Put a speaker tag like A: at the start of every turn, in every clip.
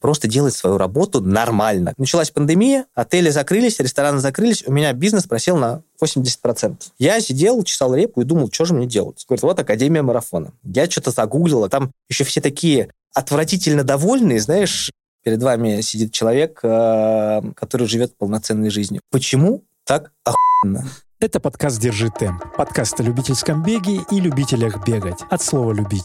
A: просто делать свою работу нормально. Началась пандемия, отели закрылись, рестораны закрылись, у меня бизнес просел на 80%. Я сидел, чесал репу и думал, что же мне делать. Говорит, вот Академия марафона. Я что-то загуглил, а там еще все такие отвратительно довольные, знаешь, перед вами сидит человек, э, который живет полноценной жизнью. Почему так охуенно?
B: Это подкаст «Держи темп». Подкаст о любительском беге и любителях бегать. От слова «любить».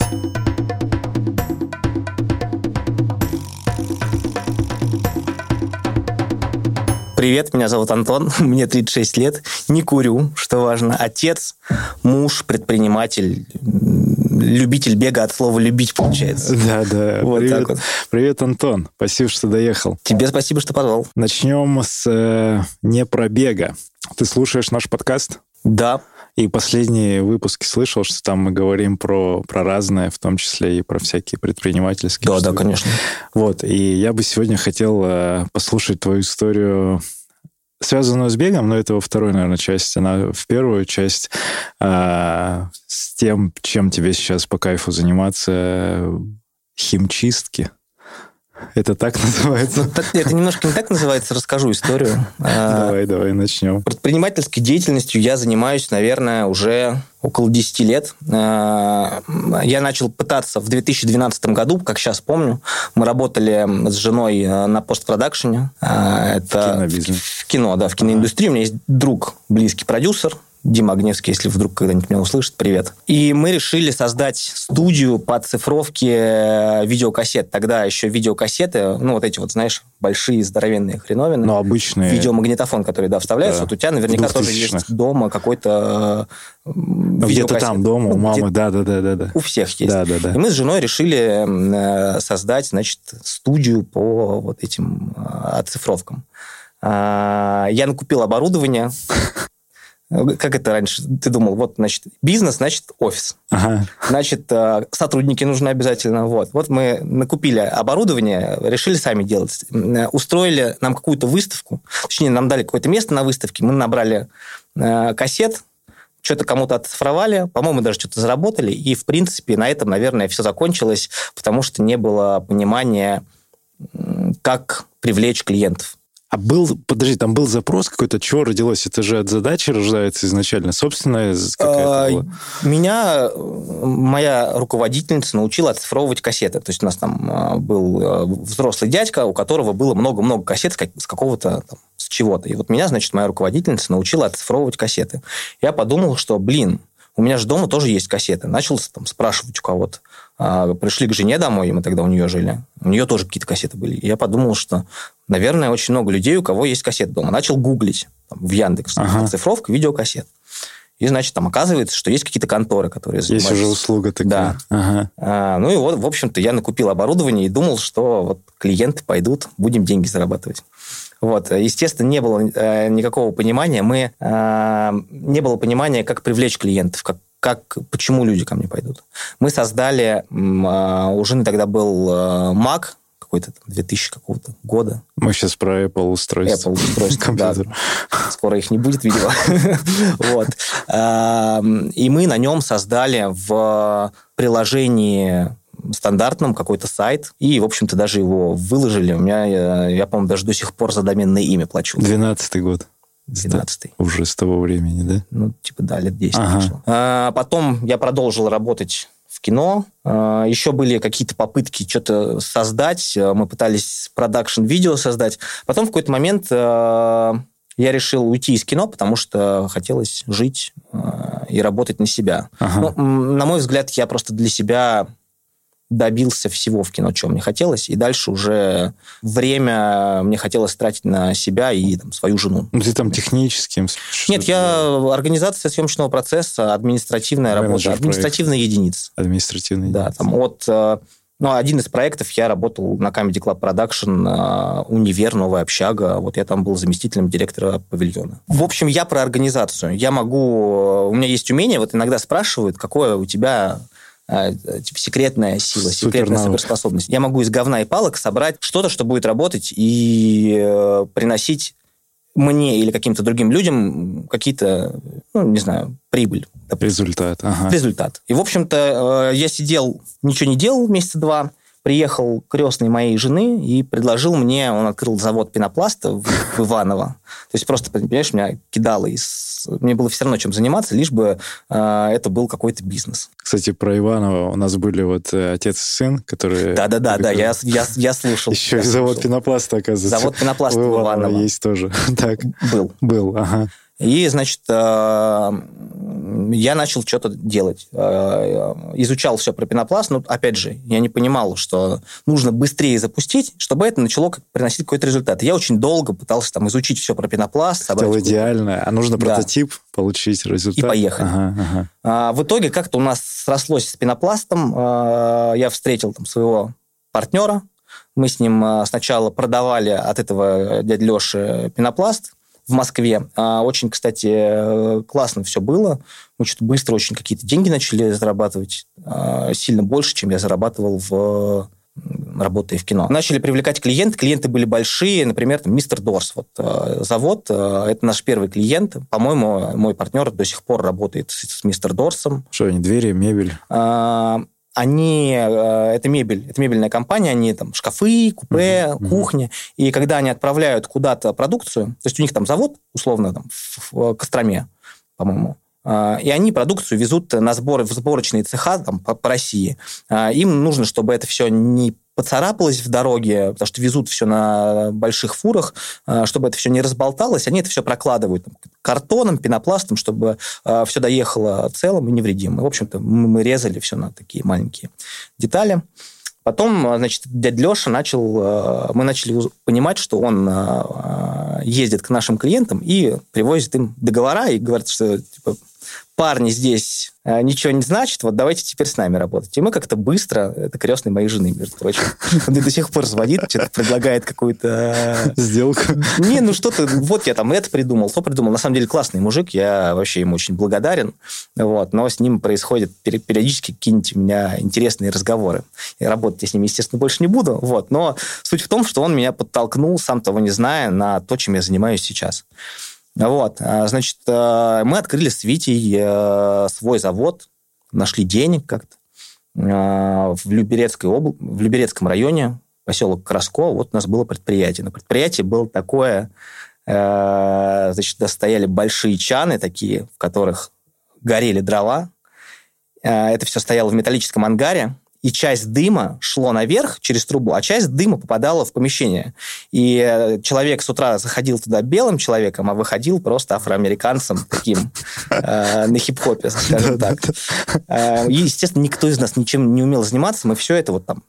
A: Привет, меня зовут Антон, мне 36 лет, не курю, что важно. Отец, муж, предприниматель, любитель бега от слова «любить» получается.
B: Да, да. Вот привет, так вот. привет, Антон. Спасибо, что доехал.
A: Тебе спасибо, что позвал.
B: Начнем с э, не пробега. Ты слушаешь наш подкаст?
A: Да.
B: И последние выпуски слышал, что там мы говорим про, про разное, в том числе и про всякие предпринимательские.
A: Да, штуки. да, конечно.
B: Вот, и я бы сегодня хотел э, послушать твою историю связанную с бегом, но это во второй, наверное, части. Она в первую часть э, с тем, чем тебе сейчас по кайфу заниматься, химчистки. Это так называется?
A: Ну, это немножко не так называется, расскажу историю.
B: А, давай, давай, начнем.
A: Предпринимательской деятельностью я занимаюсь, наверное, уже около 10 лет. А, я начал пытаться в 2012 году, как сейчас помню. Мы работали с женой э, на постпродакшене.
B: А, это в
A: кино, да, в киноиндустрии. У меня есть друг, близкий продюсер, Дима Огневский, если вдруг когда-нибудь меня услышит, привет. И мы решили создать студию по цифровке э, видеокассет. Тогда еще видеокассеты, ну, вот эти вот, знаешь, большие, здоровенные хреновины.
B: Ну, обычные.
A: Видеомагнитофон, который, да, вставляется. Да. Вот у тебя наверняка тоже есть дома какой-то
B: э, ну, Где-то там дома ну, у мамы, да-да-да.
A: У всех есть.
B: Да, да, да.
A: И мы с женой решили э, создать, значит, студию по вот этим оцифровкам. А, я накупил оборудование, как это раньше? Ты думал, вот, значит, бизнес, значит, офис. Ага. Значит, э, сотрудники нужны обязательно. Вот. вот мы накупили оборудование, решили сами делать. Устроили нам какую-то выставку, точнее, нам дали какое-то место на выставке, мы набрали э, кассет, что-то кому-то оцифровали, по-моему, даже что-то заработали, и, в принципе, на этом, наверное, все закончилось, потому что не было понимания, как привлечь клиентов.
B: А был, подожди, там был запрос какой-то, чего родилось? Это же от задачи рождается изначально, собственная какая-то
A: а, Меня моя руководительница научила оцифровывать кассеты. То есть у нас там а, был а, взрослый дядька, у которого было много-много кассет с какого-то там, с чего-то. И вот меня, значит, моя руководительница научила оцифровывать кассеты. Я подумал, что, блин, у меня же дома тоже есть кассеты. Начал там спрашивать у кого-то. А, пришли к жене домой, и мы тогда у нее жили. У нее тоже какие-то кассеты были. И я подумал, что, наверное, очень много людей, у кого есть кассеты дома. Начал гуглить там, в Яндекс. Ага. Цифровка видеокассет. И, значит, там оказывается, что есть какие-то конторы, которые
B: занимаются... Есть уже услуга такая.
A: Да. Ага. А, ну и вот, в общем-то, я накупил оборудование и думал, что вот клиенты пойдут, будем деньги зарабатывать. Вот. Естественно, не было э, никакого понимания. Мы, э, не было понимания, как привлечь клиентов, как, как, почему люди ко мне пойдут. Мы создали, э, у жены тогда был э, Mac, какой-то 2000 какого-то года.
B: Мы сейчас про Apple устройство.
A: Apple устройство, да. Скоро их не будет, видимо. вот. И мы на нем создали в приложении стандартном какой-то сайт, и, в общем-то, даже его выложили. У меня, я, я по-моему, даже до сих пор за доменное имя плачу.
B: Двенадцатый год.
A: 12
B: Уже с того времени, да?
A: Ну, типа, да, лет 10 ага. прошло. А, потом я продолжил работать кино. А, еще были какие-то попытки что-то создать. Мы пытались продакшн-видео создать. Потом в какой-то момент а, я решил уйти из кино, потому что хотелось жить а, и работать на себя. Ага. Ну, на мой взгляд, я просто для себя добился всего в кино, чего мне хотелось, и дальше уже время мне хотелось тратить на себя и там, свою жену.
B: Ну, ты там техническим?
A: Нет, я организация съемочного процесса, административная Менеджер работа, административная проект. единица.
B: Административная
A: Да, там от... Э, ну, один из проектов я работал на Comedy Club Production, э, универ, новая общага. Вот я там был заместителем директора павильона. В общем, я про организацию. Я могу... У меня есть умение, вот иногда спрашивают, какое у тебя типа секретная сила, Супер секретная навык. суперспособность. Я могу из говна и палок собрать что-то, что будет работать и э, приносить мне или каким-то другим людям какие-то, ну, не знаю, прибыль.
B: Допустим. Результат.
A: Ага. Результат. И, в общем-то, э, я сидел, ничего не делал месяца два, приехал крестный моей жены и предложил мне, он открыл завод пенопласта в, в Иваново. То есть просто, понимаешь, меня кидало из... Мне было все равно чем заниматься, лишь бы э, это был какой-то бизнес.
B: Кстати, про Иванова у нас были вот э, отец и сын, которые...
A: Да-да-да, да, я, я, я слушал.
B: Еще
A: я
B: и завод пенопласта, оказывается.
A: Завод пенопласта в Иваново.
B: есть тоже. так.
A: Был.
B: Был, ага.
A: И, значит, э, я начал что-то делать. Э, изучал все про пенопласт. Но, опять же, я не понимал, что нужно быстрее запустить, чтобы это начало приносить какой-то результат. Я очень долго пытался там изучить все про пенопласт.
B: Хотел идеально. А нужно прототип да. получить результат.
A: И поехали. Ага, ага. А, в итоге как-то у нас срослось с пенопластом. Э, я встретил там своего партнера. Мы с ним сначала продавали от этого дяди Леши пенопласт в Москве. А, очень, кстати, э, классно все было. Мы что-то быстро очень какие-то деньги начали зарабатывать. А, сильно больше, чем я зарабатывал в работая в кино. Начали привлекать клиенты. Клиенты были большие, например, там, Мистер Дорс. Вот, э, завод, э, это наш первый клиент. По-моему, мой партнер до сих пор работает с, с Мистер Дорсом.
B: Что они, двери, мебель?
A: А, они, э, это мебель, это мебельная компания, они там шкафы, купе, uh-huh, кухня, и когда они отправляют куда-то продукцию, то есть у них там завод, условно, там, в, Костроме, по-моему, э, и они продукцию везут на сборы в сборочные цеха там, по, по России. Э, им нужно, чтобы это все не поцарапалось в дороге, потому что везут все на больших фурах, э, чтобы это все не разболталось, они это все прокладывают картоном, пенопластом, чтобы э, все доехало целым и невредимым. В общем-то, мы резали все на такие маленькие детали. Потом, э, значит, дядя Леша начал, мы начали понимать, что он ездит к нашим клиентам и привозит им договора и говорит, что типа, парни здесь э, ничего не значит, вот давайте теперь с нами работать. И мы как-то быстро, это крестный моей жены, между прочим, он до сих пор звонит, что-то предлагает какую-то...
B: Э, Сделку.
A: Не, ну что-то, вот я там это придумал, то придумал. На самом деле классный мужик, я вообще ему очень благодарен, вот, но с ним происходят периодически какие-нибудь у меня интересные разговоры. И работать я с ним, естественно, больше не буду, вот, но суть в том, что он меня подтолкнул, сам того не зная, на то, чем я занимаюсь сейчас. Вот, а, значит, э, мы открыли с Витей э, свой завод, нашли денег как-то э, в, Люберецкой обл... в Люберецком районе, поселок Краско, вот у нас было предприятие. На предприятии было такое, значит, стояли большие чаны такие, в которых горели дрова. Это все стояло в металлическом ангаре, и часть дыма шло наверх через трубу, а часть дыма попадала в помещение. И э, человек с утра заходил туда белым человеком, а выходил просто афроамериканцем таким э, на хип-хопе, скажем так. Э, естественно, никто из нас ничем не умел заниматься, мы все это вот там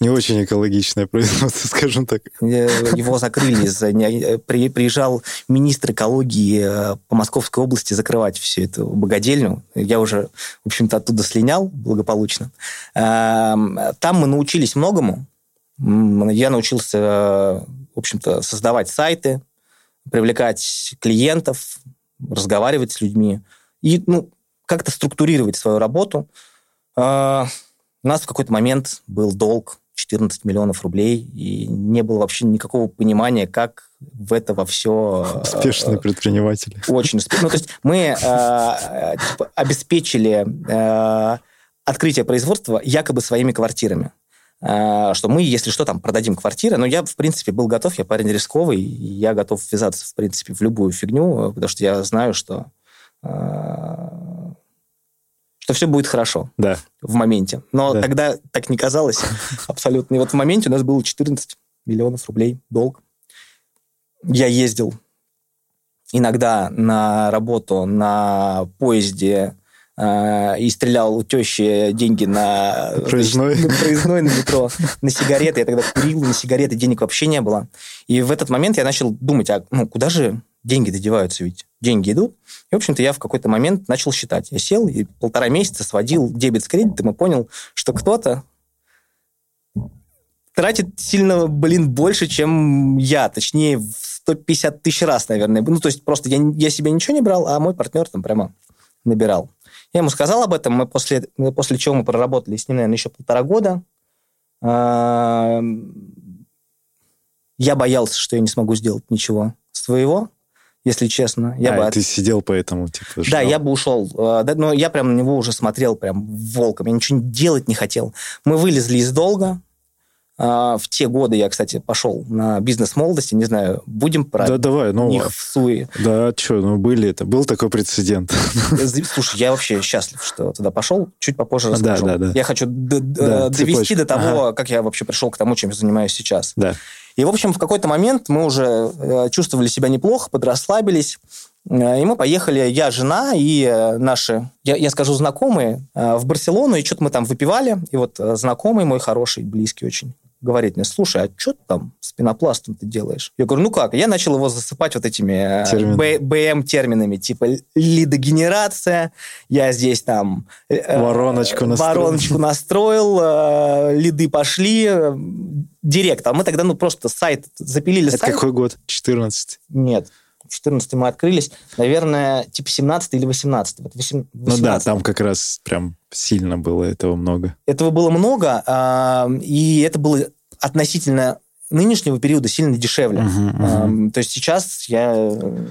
B: не очень экологичное производство, скажем так. Э,
A: его закрыли. Э, приезжал министр экологии э, по Московской области закрывать всю эту богадельню. Я уже, в общем-то, оттуда слинял благополучно. Эм, там мы научились многому. Я научился, в общем-то, создавать сайты, привлекать клиентов, разговаривать с людьми и ну, как-то структурировать свою работу. У нас в какой-то момент был долг 14 миллионов рублей, и не было вообще никакого понимания, как в это во все...
B: Успешные предприниматели.
A: Очень успешно. Ну, то есть мы э, типа, обеспечили э, открытие производства якобы своими квартирами э, что мы, если что, там продадим квартиры. Но я, в принципе, был готов, я парень рисковый, я готов ввязаться, в принципе, в любую фигню, потому что я знаю, что что все будет хорошо
B: да.
A: в моменте. Но да. тогда так не казалось абсолютно. И вот в моменте у нас было 14 миллионов рублей долг. Я ездил иногда на работу на поезде э, и стрелял у тещи деньги на
B: проездной.
A: на, проездной, на метро, на сигареты. Я тогда курил, на сигареты денег вообще не было. И в этот момент я начал думать, а ну, куда же деньги додеваются ведь? Деньги идут. И, в общем-то, я в какой-то момент начал считать. Я сел и полтора месяца сводил дебет с кредитом и понял, что кто-то тратит сильно, блин, больше, чем я. Точнее, в 150 тысяч раз, наверное. Ну, то есть просто я, я себе ничего не брал, а мой партнер там прямо набирал. Я ему сказал об этом, мы после, после чего мы проработали с ним, наверное, еще полтора года. Я боялся, что я не смогу сделать ничего своего если честно.
B: Я а, бы... ты сидел поэтому, типа,
A: ждал. Да, я бы ушел. Э, да, но я прям на него уже смотрел прям волком. Я ничего делать не хотел. Мы вылезли из долга, А, в те годы я, кстати, пошел на бизнес молодости, не знаю, будем про
B: да, давай, ну,
A: них в суе.
B: Да, что, ну были это, был такой прецедент.
A: Слушай, я вообще счастлив, что туда пошел, чуть попозже расскажу.
B: Да, да, да.
A: Я хочу да, довести до того, ага. как я вообще пришел к тому, чем я занимаюсь сейчас.
B: Да.
A: И, в общем, в какой-то момент мы уже э, чувствовали себя неплохо, подрасслабились, э, и мы поехали, я, жена и э, наши, я, я скажу, знакомые, в Барселону, и что-то мы там выпивали. И вот знакомый мой хороший, близкий очень, говорит мне, слушай, а что ты там с пенопластом ты делаешь? Я говорю, ну как? Я начал его засыпать вот этими БМ-терминами, типа лидогенерация, я здесь там...
B: Вороночку настроил.
A: Вороночку настроил, лиды пошли, директ. А мы тогда, ну, просто сайт запилили.
B: Это
A: сайт.
B: какой год? 14?
A: Нет. 14 мы открылись, наверное, типа 17 или 18. Вот 18.
B: Ну да, там как раз прям сильно было этого много.
A: Этого было много, а, и это было относительно нынешнего периода сильно дешевле. Uh-huh, uh-huh. То есть сейчас я,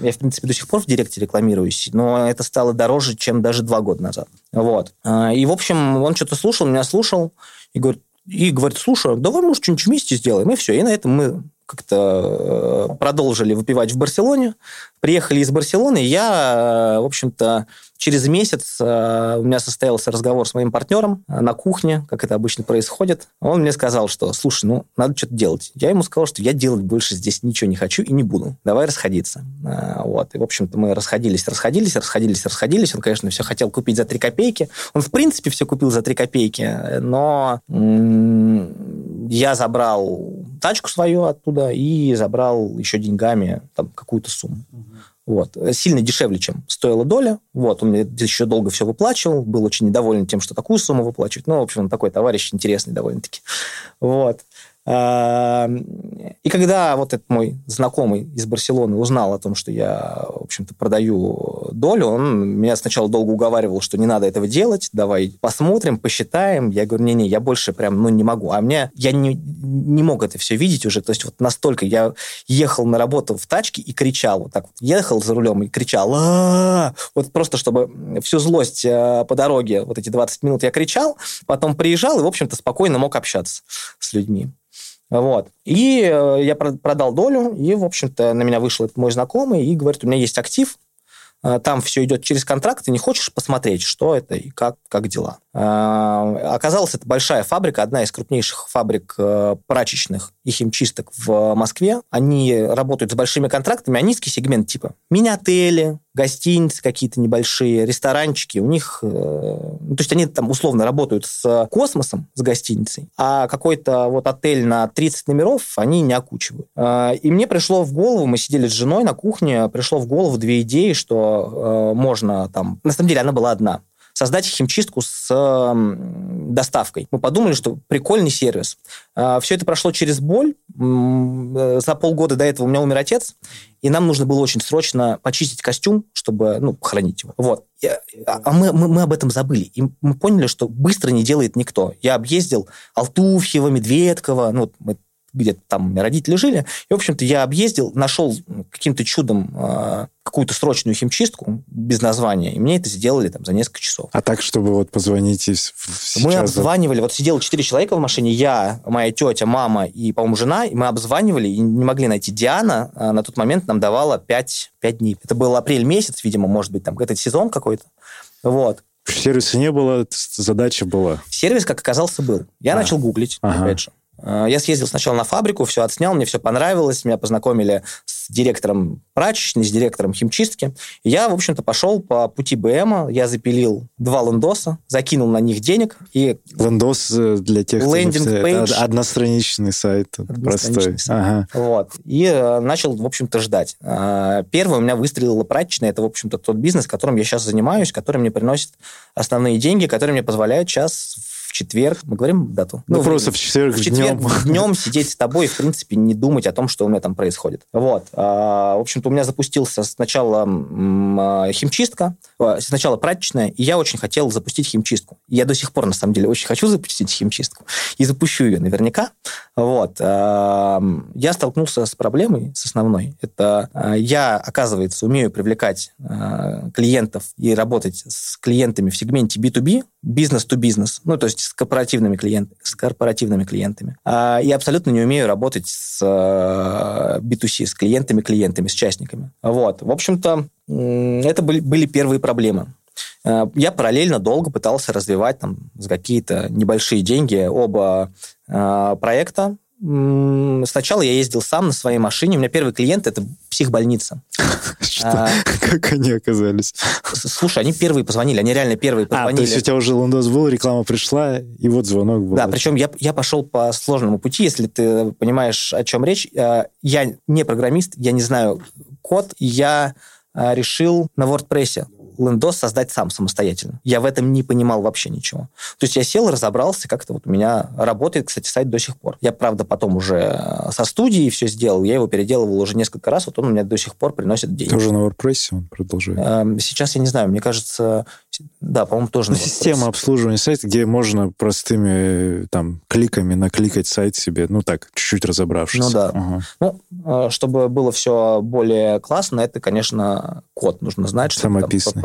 A: я, в принципе, до сих пор в Директе рекламируюсь, но это стало дороже, чем даже два года назад. Вот. А, и, в общем, он что-то слушал, меня слушал, и говорит, и говорит, слушай, давай, может, что-нибудь вместе сделаем. И все. И на этом мы как-то э, продолжили выпивать в Барселоне. Приехали из Барселоны. Я, в общем-то, через месяц э, у меня состоялся разговор с моим партнером на кухне, как это обычно происходит. Он мне сказал, что, слушай, ну, надо что-то делать. Я ему сказал, что я делать больше здесь ничего не хочу и не буду. Давай расходиться. Э, вот. И, в общем-то, мы расходились, расходились, расходились, расходились. Он, конечно, все хотел купить за три копейки. Он, в принципе, все купил за три копейки, но я забрал тачку свою оттуда и забрал еще деньгами там какую-то сумму. Угу. Вот. Сильно дешевле, чем стоила доля. Вот. Он мне еще долго все выплачивал. Был очень недоволен тем, что такую сумму выплачивать. Ну, в общем, он такой товарищ интересный довольно-таки. Вот. И когда вот этот мой знакомый из Барселоны узнал о том, что я, в общем-то, продаю долю, он меня сначала долго уговаривал, что не надо этого делать, давай посмотрим, посчитаем. Я говорю, не-не, я больше прям, ну, не могу. А мне, я не, не мог это все видеть уже, то есть вот настолько я ехал на работу в тачке и кричал, вот так вот, ехал за рулем и кричал, вот просто чтобы всю злость э, по дороге, вот эти 20 минут я кричал, потом приезжал и, в общем-то, спокойно мог общаться с людьми. Вот. И э, я продал долю, и, в общем-то, на меня вышел мой знакомый и говорит, у меня есть актив, э, там все идет через контракт, ты не хочешь посмотреть, что это и как, как дела. Э, оказалось, это большая фабрика, одна из крупнейших фабрик прачечных и химчисток в Москве. Они работают с большими контрактами, а низкий сегмент типа мини-отели, гостиницы какие-то небольшие, ресторанчики, у них, э, ну, то есть они там условно работают с космосом, с гостиницей, а какой-то вот отель на 30 номеров они не окучивают. Э, и мне пришло в голову, мы сидели с женой на кухне, пришло в голову две идеи, что э, можно там, на самом деле она была одна, создать химчистку с доставкой. Мы подумали, что прикольный сервис. А, Все это прошло через боль. Э, за полгода до этого у меня умер отец, и нам нужно было очень срочно почистить костюм, чтобы ну, хранить его. Вот. А, а мы, мы, мы об этом забыли. И мы поняли, что быстро не делает никто. Я объездил Алтуфьева, Медведкова, ну, мы где-то там родители жили. И, в общем-то, я объездил, нашел каким-то чудом э, какую-то срочную химчистку без названия, и мне это сделали там за несколько часов.
B: А так, чтобы вот позвонить сейчас...
A: Мы обзванивали, вот сидело четыре человека в машине, я, моя тетя, мама и, по-моему, жена, и мы обзванивали и не могли найти. Диана а на тот момент нам давала пять 5 дней. Это был апрель месяц, видимо, может быть, там этот сезон какой-то. Вот.
B: Сервиса не было, задача была.
A: Сервис, как оказался, был. Я а. начал гуглить, ага. опять же. Э, я съездил сначала на фабрику, все отснял, мне все понравилось, меня познакомили с директором прачечной, с директором химчистки. Я, в общем-то, пошел по пути БМа, я запилил два лендоса, закинул на них денег. И...
B: Лендос э, для тех, кто
A: Лендинг
B: это одностраничный сайт, простой.
A: Сайт. Ага. Вот. И э, начал, в общем-то, ждать. Первый у меня выстрелила прачечная, это, в общем-то, тот бизнес, которым я сейчас занимаюсь, который мне приносит основные деньги, которые мне позволяют сейчас четверг, мы говорим дату?
B: Ну, ну просто в четверг,
A: в четверг днем. днем сидеть с тобой и, в принципе, не думать о том, что у меня там происходит. Вот. А, в общем-то, у меня запустился сначала а, химчистка, а, сначала прачечная, и я очень хотел запустить химчистку. Я до сих пор, на самом деле, очень хочу запустить химчистку. И запущу ее наверняка. Вот. Я столкнулся с проблемой, с основной. Это я, оказывается, умею привлекать клиентов и работать с клиентами в сегменте B2B, бизнес-to-бизнес. Ну, то есть с корпоративными, клиент, с корпоративными клиентами. А, и абсолютно не умею работать с B2C, с клиентами-клиентами, с частниками. Вот. В общем-то, это были, были первые проблемы. Я параллельно долго пытался развивать там за какие-то небольшие деньги оба проекта. Сначала я ездил сам на своей машине. У меня первый клиент – это психбольница.
B: А, как они оказались?
A: Слушай, они первые позвонили, они реально первые позвонили. А,
B: то есть у тебя уже лондос был, реклама пришла, и вот звонок был.
A: Да, причем я, я пошел по сложному пути, если ты понимаешь, о чем речь. А, я не программист, я не знаю код, я а, решил на WordPress лендос создать сам самостоятельно. Я в этом не понимал вообще ничего. То есть я сел, разобрался, как это вот у меня работает, кстати, сайт до сих пор. Я, правда, потом уже э, со студией все сделал, я его переделывал уже несколько раз, вот он у меня до сих пор приносит деньги.
B: Тоже на WordPress он продолжает? Эм,
A: сейчас я не знаю, мне кажется, да, по-моему, тоже
B: ну, Система обслуживания сайта, где можно простыми там кликами накликать сайт себе, ну так, чуть-чуть разобравшись.
A: Ну да. Ага. Ну, э, чтобы было все более классно, это, конечно, код нужно знать, ага.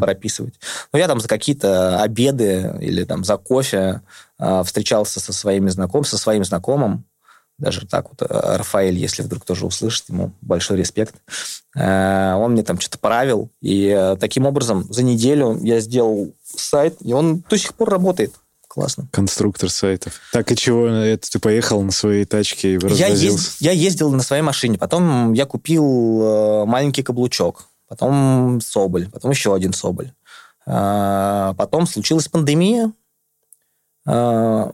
A: Прописывать. Но я там за какие-то обеды или там за кофе э, встречался со своими знакомыми, со своим знакомым, даже так вот, э, Рафаэль, если вдруг тоже услышит, ему большой респект. Э, он мне там что-то правил, и э, таким образом за неделю я сделал сайт, и он до сих пор работает. Классно.
B: Конструктор сайтов. Так и чего? Это ты поехал на своей тачке и
A: я, езд, я ездил на своей машине, потом я купил маленький каблучок, потом Соболь, потом еще один Соболь. Потом случилась пандемия, все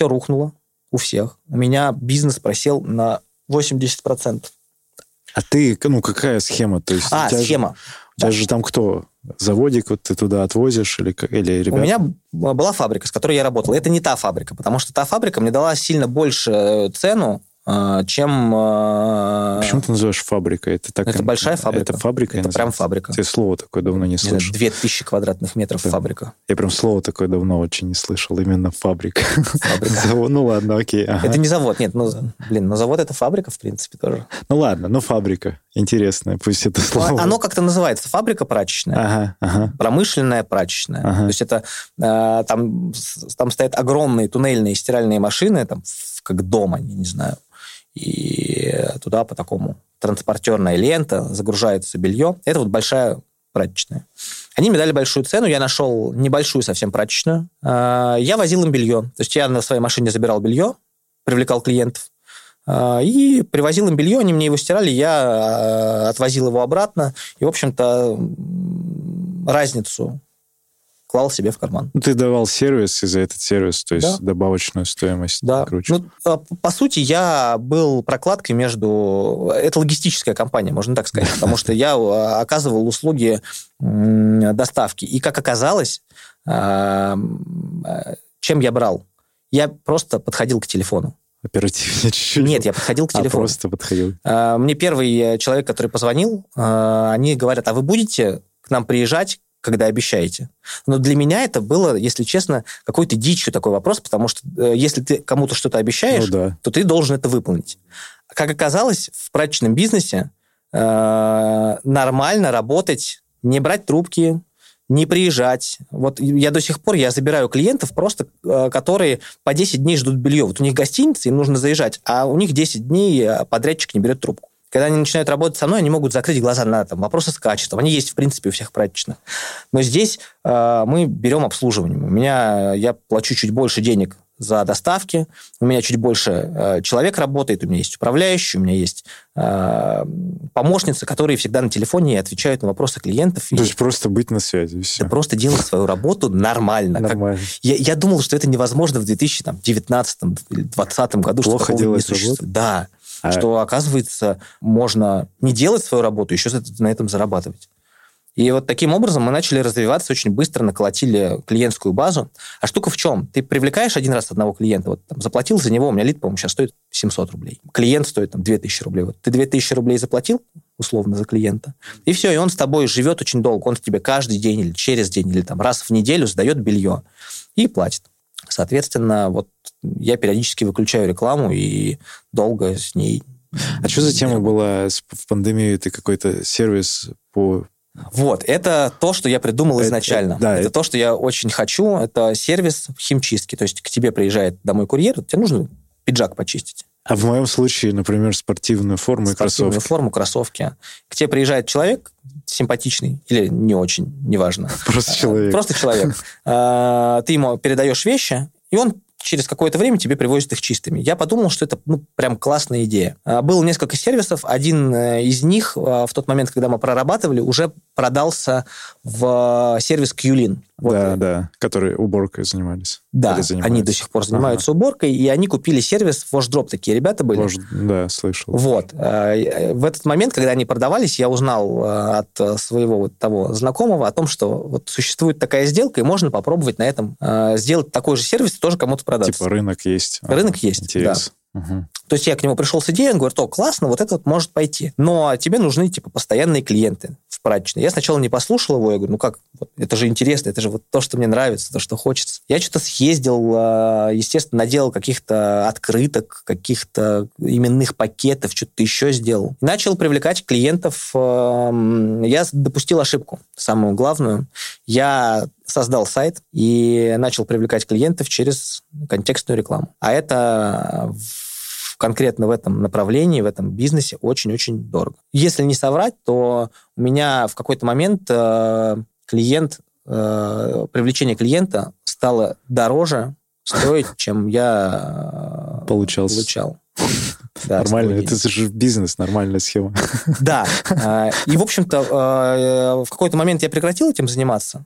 A: рухнуло у всех. У меня бизнес просел на 80%.
B: А ты, ну, какая схема? То есть
A: а, схема. Же,
B: у тебя да. же там кто? Заводик вот ты туда отвозишь или, или ребята?
A: У меня была фабрика, с которой я работал. Это не та фабрика, потому что та фабрика мне дала сильно больше цену, а, чем...
B: А, Почему ты называешь фабрикой?
A: Это, так, это большая фабрика.
B: Это фабрика?
A: Это прям фабрика.
B: Я слово такое давно не слышал.
A: Две тысячи квадратных метров прям, фабрика.
B: Я прям слово такое давно очень не слышал. Именно фабрика. Фабрика. завод, ну ладно, окей.
A: Ага. Это не завод, нет. Ну, блин, но завод это фабрика, в принципе, тоже.
B: Ну ладно, ну фабрика. Интересная, пусть это слово.
A: Оно как-то называется. Фабрика прачечная.
B: Ага, ага.
A: Промышленная прачечная. Ага. То есть это там, там стоят огромные туннельные стиральные машины, там, как дома, я не знаю и туда по такому транспортерная лента загружается белье. Это вот большая прачечная. Они мне дали большую цену, я нашел небольшую совсем прачечную. А, я возил им белье. То есть я на своей машине забирал белье, привлекал клиентов, а, и привозил им белье, они мне его стирали, я а, отвозил его обратно. И, в общем-то, разницу клал себе в карман.
B: Ну, ты давал сервис, и за этот сервис, то есть да. добавочную стоимость.
A: Да. Ну, а, по сути, я был прокладкой между... Это логистическая компания, можно так сказать, потому что я а, оказывал услуги доставки. И, как оказалось, а, чем я брал? Я просто подходил к телефону.
B: Оперативнее чуть-чуть.
A: Нет, я подходил к телефону.
B: А, просто подходил.
A: Мне первый э, человек, который позвонил, они говорят, а вы будете к нам приезжать когда обещаете. Но для меня это было, если честно, какой-то дичью такой вопрос, потому что э, если ты кому-то что-то обещаешь, ну, да. то ты должен это выполнить. Как оказалось, в прачечном бизнесе э, нормально работать, не брать трубки, не приезжать. Вот я до сих пор, я забираю клиентов просто, э, которые по 10 дней ждут белье. Вот у них гостиница, им нужно заезжать, а у них 10 дней э, подрядчик не берет трубку. Когда они начинают работать со мной, они могут закрыть глаза на там, вопросы с качеством. Они есть, в принципе, у всех прачечных. Но здесь э, мы берем обслуживание. У меня, я плачу чуть больше денег за доставки, у меня чуть больше э, человек работает, у меня есть управляющий, у меня есть э, помощницы, которые всегда на телефоне отвечают на вопросы клиентов.
B: То есть просто быть на связи.
A: Все. Да просто делать свою работу нормально.
B: Нормально.
A: Как, я, я думал, что это невозможно в 2019-2020 году.
B: Плохо что делать не работу?
A: Да. А... Что, оказывается, можно не делать свою работу, еще на этом зарабатывать. И вот таким образом мы начали развиваться очень быстро, наколотили клиентскую базу. А штука в чем? Ты привлекаешь один раз одного клиента, вот там, заплатил за него, у меня лид, по-моему, сейчас стоит 700 рублей. Клиент стоит там 2000 рублей. Вот ты 2000 рублей заплатил, условно, за клиента, и все, и он с тобой живет очень долго. Он тебе каждый день или через день, или там раз в неделю сдает белье и платит. Соответственно, вот я периодически выключаю рекламу и долго с ней...
B: А что за тема была в пандемию? Ты какой-то сервис по
A: Вот, это то, что я придумал
B: Это-
A: изначально.
B: да,
A: это,
B: это-
A: то, что я очень хочу. Это сервис химчистки. То есть к тебе приезжает домой курьер, тебе нужно пиджак почистить.
B: А в моем случае, например, спортивную форму и
A: спортивную
B: кроссовки.
A: форму, кроссовки. К тебе приезжает человек симпатичный или не очень, неважно.
B: Просто человек.
A: Просто человек. А, Ты ему передаешь вещи, и он через какое-то время тебе привозит их чистыми. Я подумал, что это ну, прям классная идея. А, Было несколько сервисов. Один э, из них а, в тот момент, когда мы прорабатывали, уже продался в э, сервис Qlin. Вот,
B: Да,
A: э,
B: да, которые уборкой занимались.
A: Да, они до сих пор занимаются уборкой, и они купили сервис WashDrop. Такие ребята были.
B: Может, да, слышал.
A: Вот. Э, В этот момент, когда они продавались, я узнал э, от своего вот того знакомого о том, что вот существует такая сделка, и можно попробовать на этом э, сделать такой же сервис, тоже кому-то продать.
B: Типа рынок есть.
A: Рынок есть,
B: Интерес. Мгм.
A: То есть я к нему пришел с идеей, он говорит, о, классно, вот это вот может пойти. Но тебе нужны, типа, постоянные клиенты в прачечной. Я сначала не послушал его, я говорю, ну как, вот, это же интересно, это же вот то, что мне нравится, то, что хочется. Я что-то съездил, э, естественно, наделал каких-то открыток, каких-то именных пакетов, что-то еще сделал. Начал привлекать клиентов. э, Я допустил ошибку, самую главную. Я создал сайт и начал привлекать клиентов через контекстную рекламу. А это в- конкретно в этом направлении, в этом бизнесе очень-очень дорого. Если не соврать, то у меня в какой-то момент э, клиент, э, привлечение клиента стало дороже стоить, чем я э,
B: Получал.
A: получал. Да,
B: Нормально, это же бизнес, нормальная схема.
A: да. А, И, в общем-то, э, в какой-то момент я прекратил этим заниматься.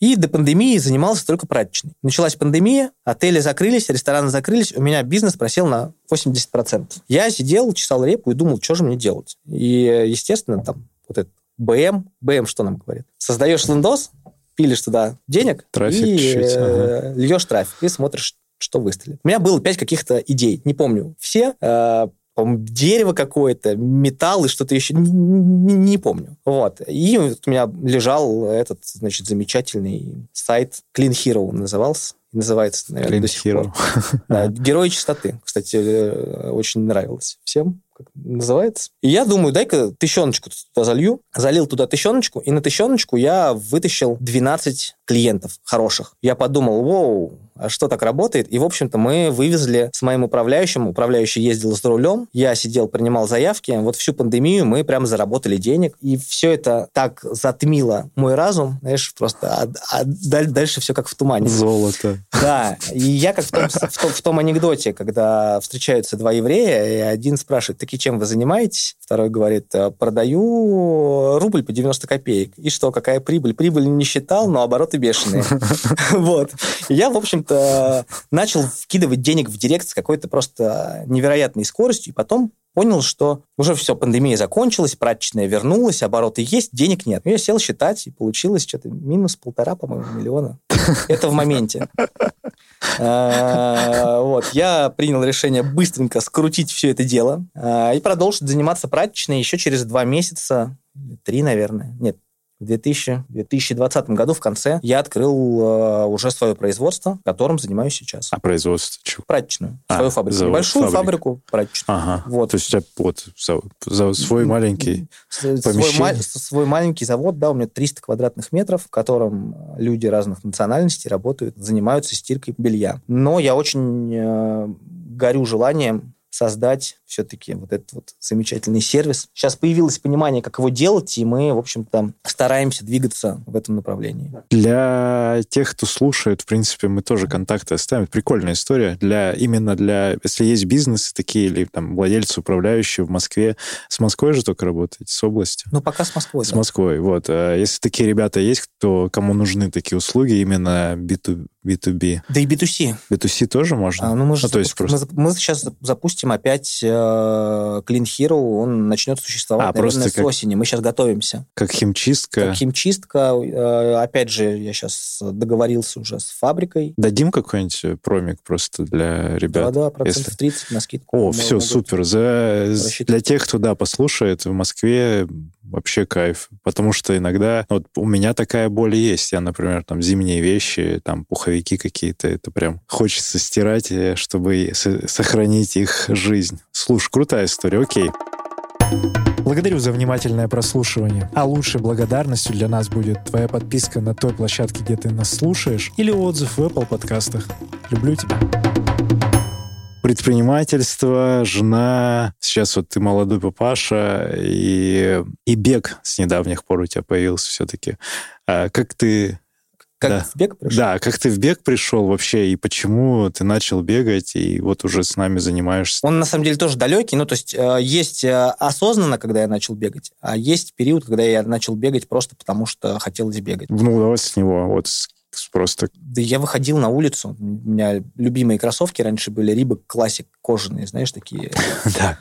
A: И до пандемии занимался только прачечной. Началась пандемия, отели закрылись, рестораны закрылись, у меня бизнес просел на 80%. Я сидел, чесал репу и думал, что же мне делать. И, естественно, там вот этот БМ, БМ что нам говорит? Создаешь лендос, пилишь туда денег
B: Трафик
A: и
B: чуть-чуть,
A: э, льешь трафик, и смотришь, что выстрелит. У меня было пять каких-то идей, не помню все, э, по-моему, дерево какое-то, металл и что-то еще, не, не- не помню. Вот. И вот у меня лежал этот, значит, замечательный сайт Clean Hero назывался. Называется, наверное,
B: Clean
A: до сих
B: Hero.
A: пор. Да, Герои чистоты. Кстати, э, очень нравилось всем, как называется. И я думаю, дай-ка тыщеночку туда залью. Залил туда тыщеночку, и на тыщеночку я вытащил 12 клиентов хороших. Я подумал, воу, а что так работает? И, в общем-то, мы вывезли с моим управляющим. Управляющий ездил за рулем, я сидел, принимал заявки. Вот всю пандемию мы прям заработали денег. И все это так затмило мой разум, знаешь, просто а- а даль- дальше все как в тумане.
B: Золото.
A: Да, и я как в том, в том- в том анекдоте, когда встречаются два еврея, и один спрашивает, таки чем вы занимаетесь? Второй говорит, «Э, продаю рубль по 90 копеек. И что, какая прибыль? Прибыль не считал, но обороты бешеные. Вот. Я, в общем-то, начал вкидывать денег в директ с какой-то просто невероятной скоростью, и потом понял, что уже все, пандемия закончилась, прачечная вернулась, обороты есть, денег нет. Ну, Я сел считать, и получилось что-то минус полтора, по-моему, миллиона. Это в моменте. А, Вот. Я принял решение быстренько скрутить все это дело а, и продолжить заниматься прачечной еще через два месяца, три, наверное. Нет, в 2000, 2020 году в конце я открыл э, уже свое производство, которым занимаюсь сейчас.
B: А производство чего?
A: Прачечную.
B: А,
A: свою фабрику.
B: завод,
A: Небольшую
B: фабрика.
A: фабрику прачечную.
B: Ага.
A: Вот.
B: То есть у тебя вот за, за свой маленький...
A: Свой, ма- свой маленький завод, да, у меня 300 квадратных метров, в котором люди разных национальностей работают, занимаются стиркой белья. Но я очень э, горю желанием создать все-таки вот этот вот замечательный сервис. Сейчас появилось понимание, как его делать, и мы, в общем-то, стараемся двигаться в этом направлении.
B: Для тех, кто слушает, в принципе, мы тоже контакты оставим. Прикольная история. Для, именно для... Если есть бизнесы такие, или там владельцы, управляющие в Москве, с Москвой же только работаете, с областью?
A: Ну, пока с Москвой.
B: С
A: да.
B: Москвой, вот. А Если такие ребята есть, кто, кому нужны такие услуги, именно B2, B2B,
A: Да и B2C.
B: B2C тоже можно?
A: А, ну, мы, же
B: Ну, то есть просто...
A: мы, мы сейчас запустим опять э, Clean Hero, он начнет существовать,
B: А,
A: наверное,
B: просто
A: с
B: как-
A: осени. Мы сейчас готовимся.
B: Как химчистка.
A: Как химчистка. э, Опять же, я сейчас договорился уже с фабрикой.
B: Дадим какой-нибудь промик просто для ребят?
A: Да, да, процентов
B: если-
A: 30 на скидку.
B: О, все,
A: могут.
B: супер. За...
A: рассчитывать.
B: Для тех, кто, да, послушает, в Москве вообще кайф. Потому что иногда... Вот у меня такая боль есть. Я, например, там зимние вещи, там пуховики какие-то, это прям хочется стирать, э, чтобы сохранить их жизнь. Слушай, крутая история, окей. Благодарю за внимательное прослушивание. А лучшей благодарностью для нас будет твоя подписка на той площадке, где ты нас слушаешь, или отзыв в Apple подкастах. Люблю тебя предпринимательство, жена, сейчас вот ты молодой папаша, и, и бег с недавних пор у тебя появился все-таки. А как ты
A: как да. в бег пришел?
B: Да, как ты в бег пришел вообще, и почему ты начал бегать, и вот уже с нами занимаешься?
A: Он, на самом деле, тоже далекий. Ну, то есть э, есть э, осознанно, когда я начал бегать, а есть период, когда я начал бегать просто потому, что хотелось бегать.
B: Ну, давай с него. Вот просто...
A: Да я выходил на улицу. У меня любимые кроссовки раньше были Рибок Классик кожаные, знаешь, такие.
B: Да.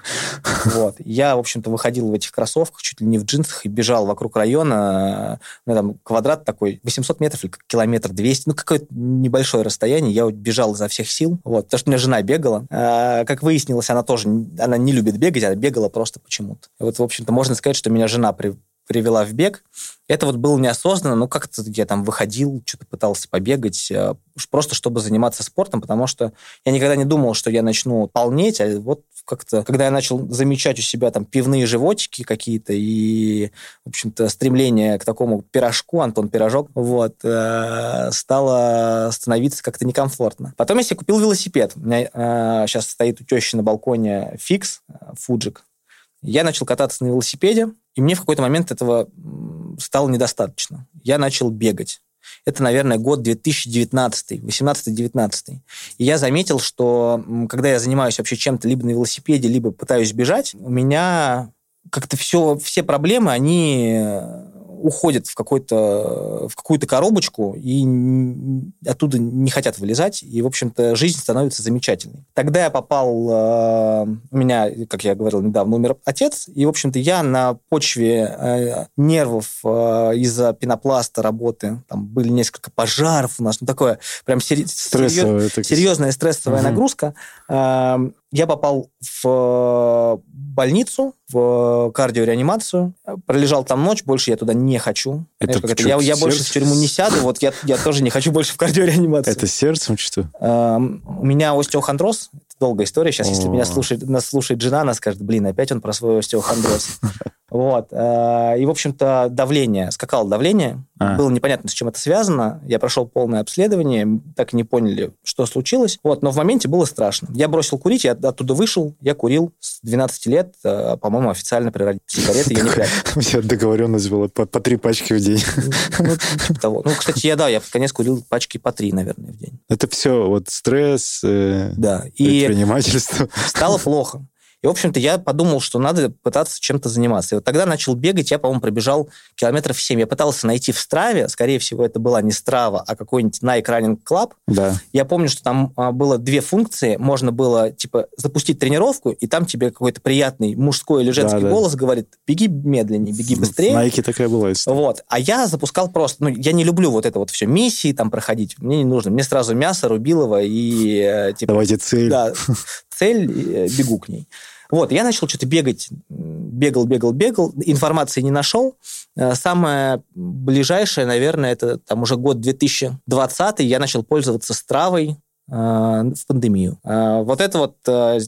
A: Вот. Я, в общем-то, выходил в этих кроссовках, чуть ли не в джинсах, и бежал вокруг района. Ну, там квадрат такой, 800 метров или километр 200, ну, какое-то небольшое расстояние. Я бежал изо всех сил, вот, потому что у меня жена бегала. А, как выяснилось, она тоже, она не любит бегать, она бегала просто почему-то. Вот, в общем-то, можно сказать, что меня жена при, привела в бег. Это вот было неосознанно, ну, как-то я там выходил, что-то пытался побегать, э, просто чтобы заниматься спортом, потому что я никогда не думал, что я начну полнеть, а вот как-то, когда я начал замечать у себя там пивные животики какие-то и, в общем-то, стремление к такому пирожку, Антон Пирожок, вот, э, стало становиться как-то некомфортно. Потом я себе купил велосипед. У меня э, сейчас стоит у тещи на балконе фикс, фуджик. Я начал кататься на велосипеде, и мне в какой-то момент этого стало недостаточно. Я начал бегать. Это, наверное, год 2019, 18-19. И я заметил, что когда я занимаюсь вообще чем-то либо на велосипеде, либо пытаюсь бежать, у меня как-то все, все проблемы, они уходят в, какой-то, в какую-то коробочку и оттуда не хотят вылезать, и, в общем-то, жизнь становится замечательной. Тогда я попал, э, у меня, как я говорил недавно, умер отец, и, в общем-то, я на почве э, нервов э, из-за пенопласта работы, там были несколько пожаров у нас, ну, такое прям сери- серьез, серьезная стрессовая угу. нагрузка, я попал в э, больницу, в кардиореанимацию, пролежал там ночь, больше я туда не хочу. Это Знаешь, я, я больше в тюрьму не сяду, вот я, я тоже не хочу больше в кардиореанимацию.
B: Это сердцем что?
A: Эм, у меня остеохондроз, это долгая история. Сейчас, если меня слушает, нас слушает жена, она скажет, блин, опять он про свой остеохондроз. Вот. Э, и, в общем-то, давление, скакало давление. А. Было непонятно, с чем это связано. Я прошел полное обследование, так и не поняли, что случилось. Вот. Но в моменте было страшно. Я бросил курить, я оттуда вышел, я курил с 12 лет, э, по-моему, официально прекратил сигареты, я не прячу.
B: У меня договоренность была по, по три пачки в день.
A: Ну, типа того. Ну, кстати, я, да, я в конец курил пачки по три, наверное, в день.
B: Это все вот стресс, э, да. и предпринимательство.
A: Стало плохо. И, в общем-то, я подумал, что надо пытаться чем-то заниматься. И вот тогда начал бегать, я, по-моему, пробежал километров 7. Я пытался найти в Страве, скорее всего, это была не Страва, а какой-нибудь Nike Running Club.
B: Да.
A: Я помню, что там а, было две функции. Можно было, типа, запустить тренировку, и там тебе какой-то приятный мужской или женский да, голос говорит, беги медленнее, беги быстрее.
B: Nike такая была
A: история. Вот. А я запускал просто... Ну, я не люблю вот это вот все миссии там проходить. Мне не нужно. Мне сразу мясо, рубилово и...
B: Э, типа, Давайте цель.
A: Да, цель, э, бегу к ней. Вот, я начал что-то бегать, бегал, бегал, бегал, информации не нашел. Э, самое ближайшее, наверное, это там уже год 2020, я начал пользоваться стравой э, в пандемию. Вот это вот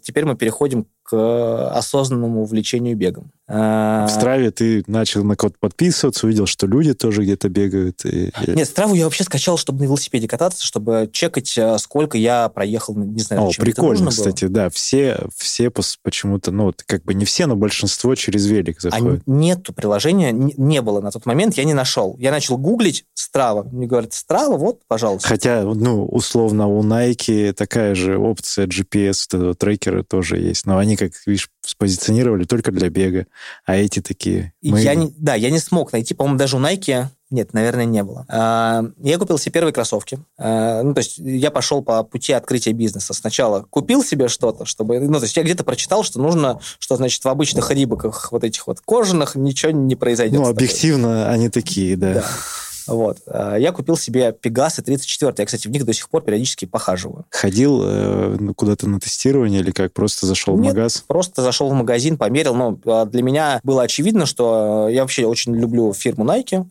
A: теперь мы переходим к осознанному увлечению бегом.
B: А, в Страве ты начал на код подписываться, увидел, что люди тоже где-то бегают. И...
A: Нет, Страву я вообще скачал, чтобы на велосипеде кататься, чтобы чекать, э, сколько я проехал, не знаю,
B: О, прикольно, кстати, было. да. Все, все почему-то, ну, как бы не все, но большинство через велик а заходят.
A: А нету приложения, не было на тот момент, я не нашел. Я начал гуглить Страва. Мне говорят, Страва, вот, пожалуйста.
B: Хотя, ну, условно, у Nike такая же опция GPS, вот этого трекера тоже есть, но они, как видишь, спозиционировали только для бега а эти такие...
A: Мы... Я не, да, я не смог найти, по-моему, даже у Nike нет, наверное, не было. А, я купил себе первые кроссовки. А, ну, то есть я пошел по пути открытия бизнеса. Сначала купил себе что-то, чтобы... Ну, то есть я где-то прочитал, что нужно, что, значит, в обычных рибоках вот этих вот кожаных ничего не произойдет.
B: Ну, объективно они такие, да. да.
A: Вот. Э, я купил себе Пегасы 34. Я, кстати, в них до сих пор периодически похаживаю.
B: Ходил э, ну, куда-то на тестирование или как? Просто зашел
A: Нет,
B: в магаз?
A: просто зашел в магазин, померил. Но э, для меня было очевидно, что я вообще очень люблю фирму Nike.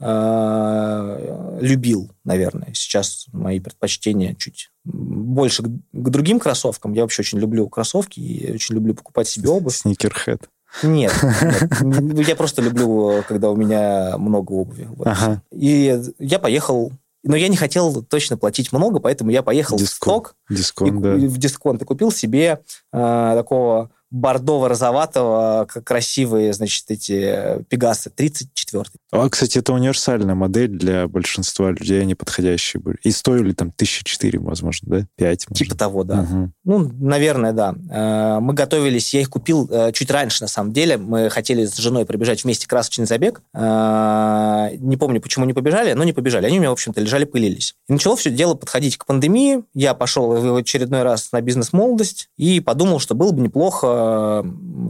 A: Любил, наверное. Сейчас мои предпочтения чуть больше к другим кроссовкам. Я вообще очень люблю кроссовки и очень люблю покупать себе обувь.
B: Сникерхед.
A: Нет, нет, я просто люблю, когда у меня много обуви. Вот.
B: Ага.
A: И я поехал, но я не хотел точно платить много, поэтому я поехал в сток
B: Дисконт.
A: и
B: да.
A: в дисконт и купил себе э, такого бордово-розоватого, как красивые, значит, эти э, Пегасы, 34
B: А, кстати, это универсальная модель для большинства людей, они подходящие были. И стоили там тысячи четыре, возможно, да? Пять, может.
A: Типа того, да.
B: Мгм.
A: Ну, наверное, да. Э, Мы готовились, я их купил э, чуть раньше, на самом деле. Мы хотели с женой пробежать вместе красочный забег. Не помню, почему не побежали, но не побежали. Они у меня, в общем-то, лежали, пылились. И начало все дело подходить к пандемии. Я пошел в очередной раз на бизнес-молодость и подумал, что было бы неплохо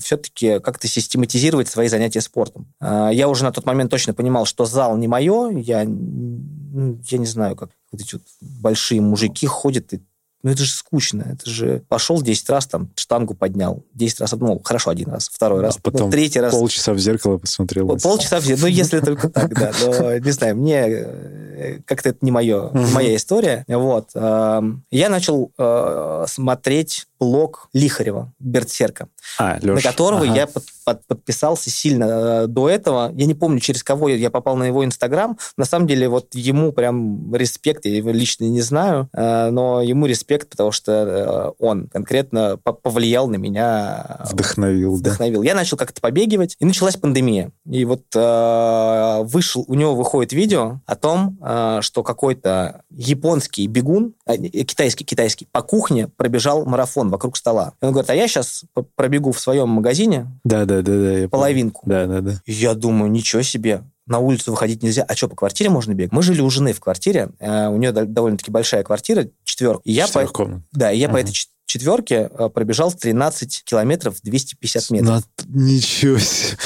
A: все-таки как-то систематизировать свои занятия спортом. Э, Я уже на тот момент точно понимал, что зал не мое. Я, ну, я не знаю, как вот эти вот большие мужики ходят и ну, это же скучно. Это же пошел 10 раз, там, штангу поднял. 10 раз, ну, хорошо, один раз, второй раз,
B: А потом
A: ну, третий раз.
B: Полчаса в зеркало посмотрел.
A: Пол- Полчаса все. Ну, если только так, да. Но, не знаю, мне э, как-то это не, мое, не моя история. Вот. Я начал э, смотреть блог Лихарева, Бердсерка,
B: А,
A: на которого
B: ага.
A: я под- под- подписался сильно э, до этого. Я не помню, через кого я- я попал на его Инстаграм. На самом деле, вот ему прям респект. Я его лично не знаю, э, но ему респект, потому что э, он конкретно по- повлиял на меня
B: Вдохновил, да.
A: вдохновил. Я начал как-то побегивать, и началась пандемия. И вот вышел, у него выходит видео о том, что какой-то японский бегун, китайский, китайский, по кухне пробежал марафон вокруг стола. И он говорит, а я сейчас пробегу в своем магазине
B: Да, да, да, да.
A: половинку.
B: Да, да, да.
A: И я думаю, ничего себе, на улицу выходить нельзя. А что, по квартире можно бегать? Мы жили у жены в квартире, э, у нее довольно-таки большая квартира, четверка. И я по, да, и я по
B: Ага.
A: этой чет- четверке э, пробежал 13 километров 250 метров.
B: Ничего себе.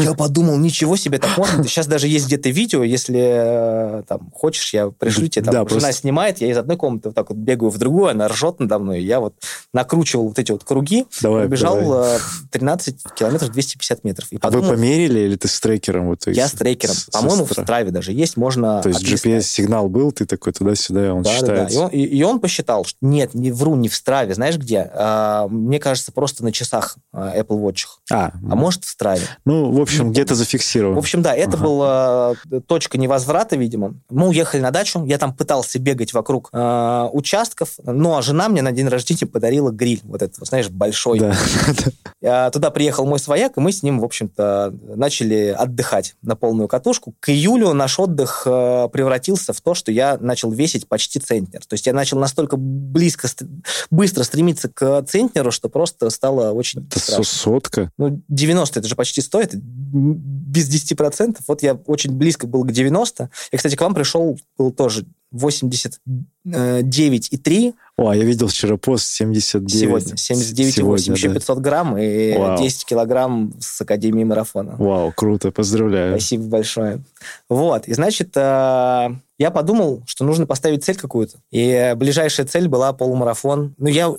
A: Я подумал, ничего себе, так можно. Сейчас даже есть где-то видео, если э, там хочешь, я пришлю тебе. Там,
B: Да,
A: жена
B: просто-
A: снимает, я из одной комнаты вот так вот бегаю в другую, она ржет надо мной. Я вот накручивал вот эти вот круги,
B: Давай,
A: пробежал
B: давай.
A: э, 13 километров 250 метров. И
B: А вы
A: подумал,
B: померили или ты с трекером? Вот,
A: я с трекером. По-моему, в
B: стра-
A: Страве даже есть, можно
B: То есть. GPS-сигнал был, ты такой туда-сюда, и он
A: Да, да, да.
B: считается.
A: И он, и- и он посчитал, что нет, не вру, не в Страве. Знаешь где? А, мне кажется, просто на часах а, Apple Watch.
B: А,
A: А может, в Страве.
B: ну, в общем,
A: Не
B: где-то
A: помню.
B: зафиксирован.
A: В общем, да, это
B: Ага.
A: была э, точка невозврата, видимо. Мы уехали на дачу, я там пытался бегать вокруг э, участков, ну, а жена мне на день рождения подарила гриль, вот этот, знаешь, большой.
B: Да.
A: Я туда приехал мой свояк, и мы с ним, в общем-то, начали отдыхать на полную катушку. К июлю наш отдых э, превратился в то, что я начал весить почти центнер. То есть я начал настолько близко, ст- быстро стремиться к центнеру, что просто стало очень
B: Это
A: страшно.
B: со- сотка.
A: Ну, 90 это же почти 100, это без 10%. Вот я очень близко был к 90. Я, кстати, к вам пришел, был тоже 89,3
B: О, а я видел вчера пост 79.
A: сегодня. 79,8.
B: Сегодня,
A: Еще
B: да.
A: 500 грамм и
B: Вау.
A: 10 килограмм с Академии марафона.
B: Вау, круто, поздравляю.
A: Спасибо большое. Вот, и значит, э, я подумал, что нужно поставить цель какую-то. И ближайшая цель была полумарафон. Ну, я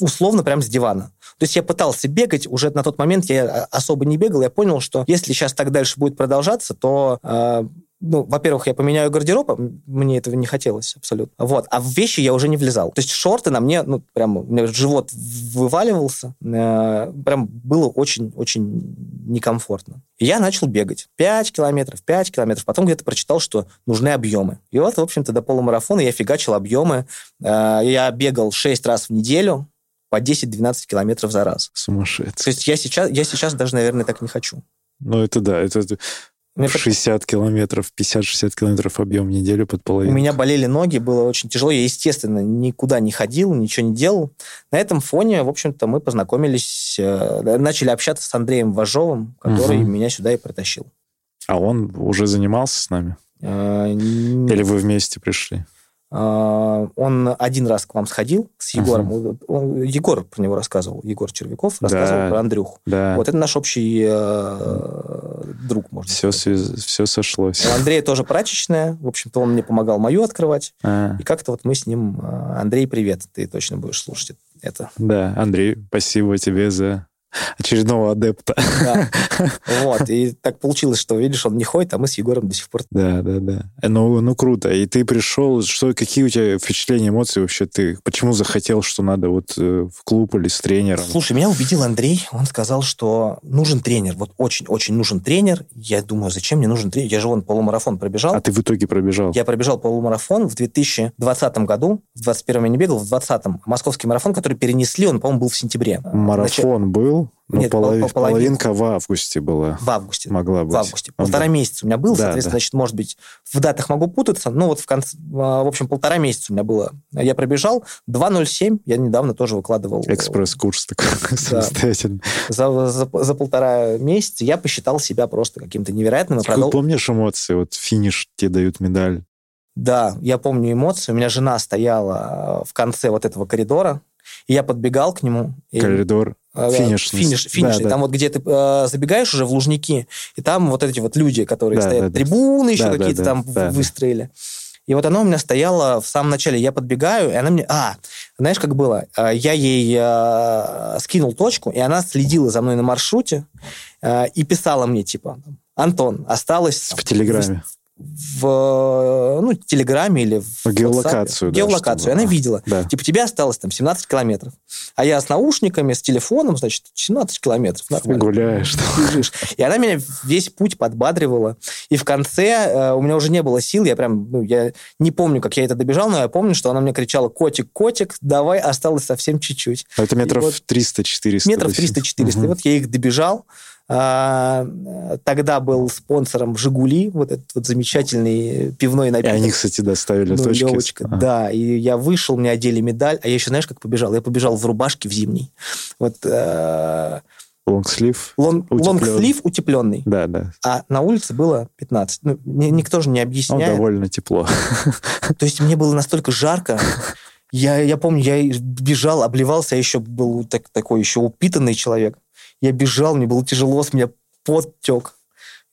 A: условно прям с дивана. То есть я пытался бегать, уже на тот момент я а, особо не бегал, я понял, что если сейчас так дальше будет продолжаться, то, э, ну, во-первых, я поменяю гардероб, мне этого не хотелось абсолютно. Вот, а в вещи я уже не влезал. То есть шорты на мне, ну, прям, у меня живот вываливался, э, прям было очень-очень некомфортно. И я начал бегать. 5 километров, 5 километров. Потом где-то прочитал, что нужны объемы. И вот, в общем-то, до полумарафона я фигачил объемы. Э, Я бегал 6 раз в неделю по 10-12 километров за раз. То
B: Сумасшедший.
A: есть я сейчас, я сейчас даже, наверное, так не хочу.
B: Ну, это да, это это
A: У меня, так-
B: 60 километров, 50-60 километров объем в неделю под
A: у
B: половину.
A: меня болели ноги, было очень тяжело. Я, естественно, никуда не ходил, ничего не делал. На этом фоне, в общем-то, мы познакомились, э, начали общаться с Андреем Вожовым, который
B: Мгм.
A: меня сюда и притащил.
B: А он уже занимался с нами?
A: Н-
B: Или вы вместе пришли?
A: А, Он один раз к вам сходил с Егором. Он- Егор про него рассказывал. Егор Червяков рассказывал
B: Да.
A: про Андрюху.
B: Да,
A: Вот это наш общий э, друг, можно
B: все,
A: сказать.
B: все сошлось.
A: У Андрея тоже прачечная. В общем-то, он мне помогал мою открывать.
B: А,
A: И как-то вот мы с ним... э, Андрей, привет. Ты точно будешь слушать это.
B: да, Андрей, спасибо тебе за очередного адепта.
A: Да. Вот, и так получилось, что, видишь, он не ходит, а мы с Егором до сих пор.
B: Да, да, да. Ну, ну круто. И ты пришел, что, какие у тебя впечатления, эмоции вообще? Ты почему захотел, что надо вот э, в клуб или с тренером?
A: Слушай, меня убедил Андрей. Он сказал, что нужен тренер. Вот очень-очень нужен тренер. Я думаю, зачем мне нужен тренер? Я же вон полумарафон пробежал.
B: А ты в итоге пробежал?
A: Я пробежал полумарафон в 2020 году. В 2021 я не бегал, в 2020 московский марафон, который перенесли, он, по-моему, был в сентябре.
B: Марафон Нач... был? Ну,
A: Нет,
B: полов... половинка в августе была.
A: В августе.
B: Могла быть.
A: В августе. Полтора да. месяца у меня был, да, соответственно, да. значит, может быть, в датах могу путаться, но вот в конце, а, в общем, полтора месяца у меня было. Я пробежал 2.07, я недавно тоже выкладывал.
B: Экспресс-курс такой да. самостоятельно.
A: За, за, за полтора месяца я посчитал себя просто каким-то невероятным.
B: Ты продол... помнишь эмоции? Вот финиш, тебе дают медаль.
A: Да, я помню эмоции. У меня жена стояла в конце вот этого коридора, и я подбегал к нему.
B: Коридор
A: Финиш. Финиш, финиш. Да, там да. вот где ты э, забегаешь уже в Лужники, и там вот эти вот люди, которые да, стоят, да, трибуны еще да, какие-то да, там да, выстроили. И вот она у меня стояла в самом начале. Я подбегаю, и она мне... А, знаешь, как было? Э, я ей э, скинул точку, и она следила за мной на маршруте э, и писала мне, типа, Антон, осталось...
B: В Телеграме
A: в ну, Телеграме или в
B: геолокацию.
A: Да, геолокацию. Чтобы... Она видела. Да. Типа, тебе осталось там 17 километров. А я с наушниками, с телефоном, значит, 17 километров.
B: Нормально. Гуляешь.
A: Бежишь. И она меня весь путь подбадривала. И в конце э, у меня уже не было сил. Я прям, ну, я не помню, как я это добежал, но я помню, что она мне кричала, котик, котик, давай, осталось совсем чуть-чуть.
B: Это метров вот, 300-400.
A: Метров 300-400. Угу. И вот я их добежал. А, тогда был спонсором «Жигули», вот этот вот замечательный пивной напиток.
B: И они, кстати, доставили ну, точки.
A: Левочка, ага. Да, и я вышел, мне одели медаль, а я еще, знаешь, как побежал? Я побежал в рубашке в зимней. Вот...
B: Э, лонгслив.
A: Лонг, лонгслив утепленный.
B: Да, да.
A: А на улице было 15. Ну, никто же не объясняет.
B: Ну, довольно тепло.
A: То есть мне было настолько жарко, я, я помню, я бежал, обливался, я еще был так, такой еще упитанный человек. Я бежал, мне было тяжело, с меня пот тек.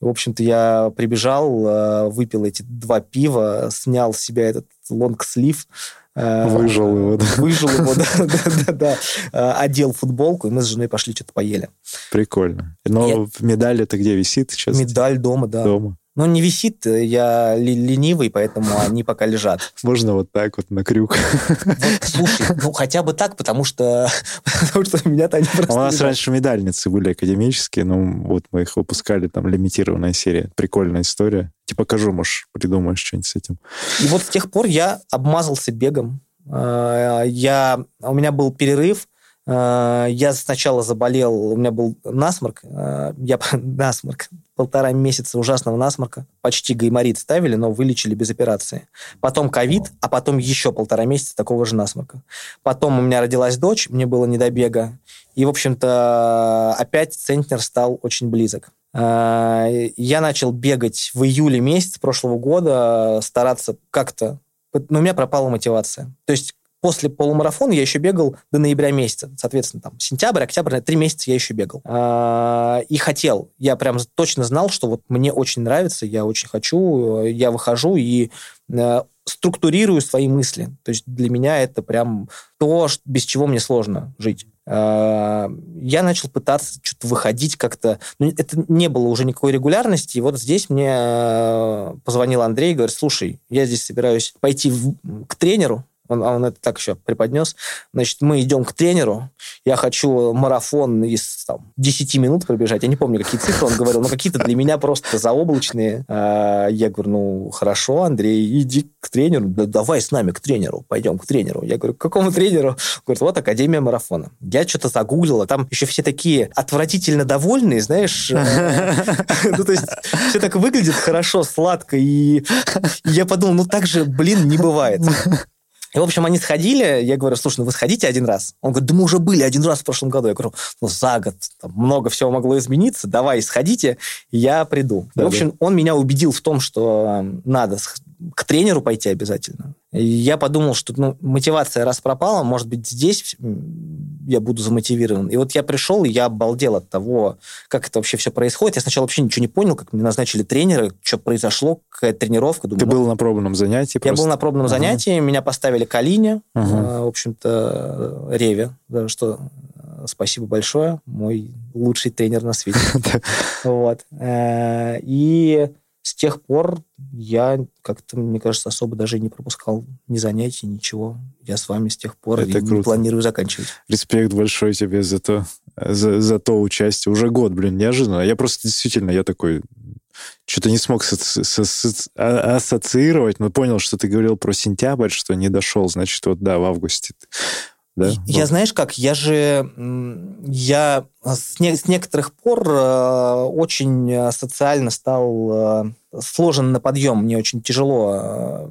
A: В общем-то, я прибежал, э, выпил эти два пива, снял с себя этот лонг-слив,
B: э, Выжил его, да.
A: Выжил его, да, да, да. Э, одел футболку, и мы с женой пошли что-то поели.
B: Прикольно. Но медаль это где висит сейчас?
A: Медаль дома, да.
B: Дома.
A: Ну, не висит, я ленивый, поэтому они пока лежат.
B: Можно вот так вот на крюк.
A: Вот, слушай, ну хотя бы так, потому что, потому что меня-то они просто...
B: У нас лежат. раньше медальницы были академические, ну вот мы их выпускали, там лимитированная серия. Прикольная история. Тебе покажу, может, придумаешь что-нибудь с этим.
A: И вот с тех пор я обмазался бегом. А, я, у меня был перерыв, а, я сначала заболел, у меня был насморк, а, я насморк, полтора месяца ужасного насморка, почти гайморит ставили, но вылечили без операции. Потом ковид, а потом еще полтора месяца такого же насморка. Потом у меня родилась дочь, мне было не до бега, и, в общем-то, опять центнер стал очень близок. А, я начал бегать в июле месяц прошлого года, стараться как-то но у меня пропала мотивация. То есть после полумарафона я еще бегал до ноября месяца. Соответственно, там сентябрь, октябрь, три месяца я еще бегал. А, и хотел. Я прям точно знал, что вот мне очень нравится, я очень хочу, я выхожу и э, структурирую свои мысли. То есть для меня это прям то, без чего мне сложно жить. А, я начал пытаться что-то выходить как-то. Но ну, это не было уже никакой регулярности. И вот здесь мне э, позвонил Андрей и говорит, слушай, я здесь собираюсь пойти в, к тренеру, он, он это так еще преподнес. Значит, мы идем к тренеру. Я хочу марафон из там, 10 минут пробежать. Я не помню, какие цифры он говорил, но какие-то для меня просто заоблачные. А, я говорю, ну, хорошо, Андрей, иди к тренеру. Да, давай с нами к тренеру. Пойдем к тренеру. Я говорю, к какому тренеру? Говорит, вот Академия марафона. Я что-то загуглил, а там еще все такие отвратительно довольные, знаешь. Ну, то есть все так выглядит хорошо, сладко. И я подумал, ну, так же, блин, не бывает. И, в общем, они сходили, я говорю, слушай, ну вы сходите один раз. Он говорит, да мы уже были один раз в прошлом году. Я говорю, ну за год там много всего могло измениться, давай сходите, я приду. Да, и, в общем, да. он меня убедил в том, что надо к тренеру пойти обязательно. И я подумал, что ну, мотивация раз пропала, может быть, здесь я буду замотивирован. И вот я пришел, и я обалдел от того, как это вообще все происходит. Я сначала вообще ничего не понял, как мне назначили тренера, что произошло, какая тренировка.
B: Думаю, Ты был на пробном занятии?
A: Я просто? был на пробном uh-huh. занятии, меня поставили Калине, uh-huh. в общем-то, Реве, что спасибо большое, мой лучший тренер на свете. Вот. Э, и с тех пор я как-то, мне кажется, особо даже не пропускал ни занятий, ничего. Я с вами с тех пор Это и круто. не планирую заканчивать.
B: Респект большой тебе за то, за, за то участие. Уже год, блин, неожиданно. Я просто действительно, я такой, что-то не смог а, ассоциировать, но понял, что ты говорил про сентябрь, что не дошел, значит, вот да, в августе. Да?
A: Я, знаешь как, я же, я с, не, с некоторых пор э, очень социально стал э, сложен на подъем. Мне очень тяжело э,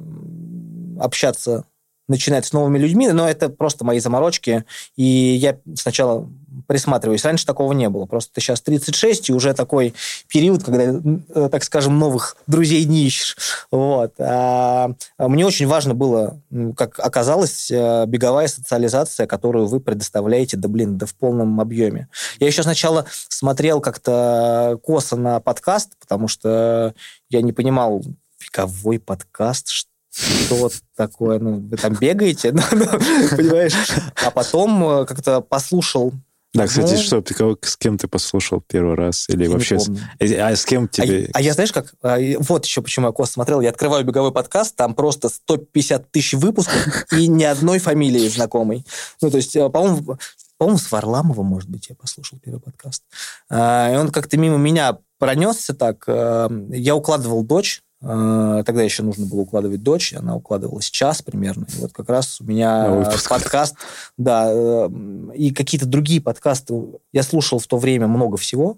A: общаться начинать с новыми людьми, но это просто мои заморочки. И я сначала присматриваюсь. Раньше такого не было. Просто ты сейчас 36, и уже такой период, когда, э, так скажем, новых друзей не ищешь. Вот. А мне очень важно было, как оказалось, э, беговая социализация, которую вы предоставляете, да блин, да в полном объеме. Я еще сначала смотрел как-то косо на подкаст, потому что я не понимал, беговой подкаст, что что такое, ну, вы там бегаете, ну, ну, понимаешь? А потом э, как-то послушал
B: да, кстати, ну, что, ты кого, с кем ты послушал первый раз? Или вообще... А с кем тебе...
A: А, а я знаешь как? А, вот еще почему я Кост смотрел. Я открываю беговой подкаст, там просто 150 тысяч выпусков и ни одной фамилии знакомой. Ну, то есть, э, по-моему, по-моему, с Варламова, может быть, я послушал первый подкаст. А, и он как-то мимо меня пронесся так. Я укладывал дочь тогда еще нужно было укладывать дочь, она укладывалась час примерно. И вот как раз у меня Ой, подкаст, да, э, и какие-то другие подкасты. Я слушал в то время много всего,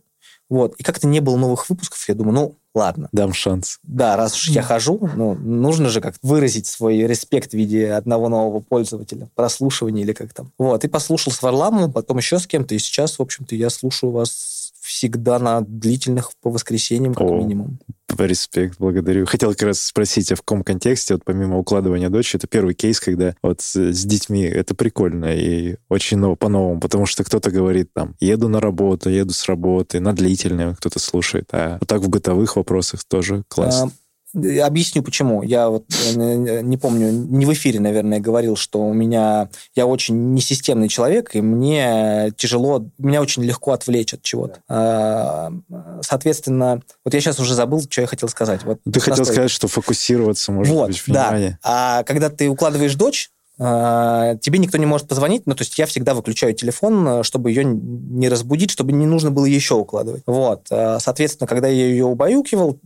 A: вот, и как-то не было новых выпусков. Я думаю, ну, ладно.
B: Дам шанс.
A: Да, раз уж я хожу, ну, нужно же как-то выразить свой респект в виде одного нового пользователя, прослушивания или как там. Вот, и послушал с Варламовым, потом еще с кем-то, и сейчас, в общем-то, я слушаю вас всегда на длительных по воскресеньям, как О, минимум.
B: Респект, благодарю. Хотел как раз спросить, а в каком контексте, вот помимо укладывания дочери, это первый кейс, когда вот с, с детьми это прикольно и очень ново, по-новому, потому что кто-то говорит там, еду на работу, еду с работы, на длительное кто-то слушает, а вот так в бытовых вопросах тоже классно. А,
A: Объясню почему. Я вот э, не помню, не в эфире, наверное, говорил, что у меня я очень несистемный человек, и мне тяжело, меня очень легко отвлечь от чего-то. А, соответственно, вот я сейчас уже забыл, что я хотел сказать. Вот
B: ты хотел сказать, что фокусироваться может вот, быть
A: внимание. Да. А когда ты укладываешь дочь, тебе никто не может позвонить, ну, то есть я всегда выключаю телефон, э, чтобы ее не разбудить, чтобы не нужно было еще укладывать. Вот. А, соответственно, когда я ее убаюкивал,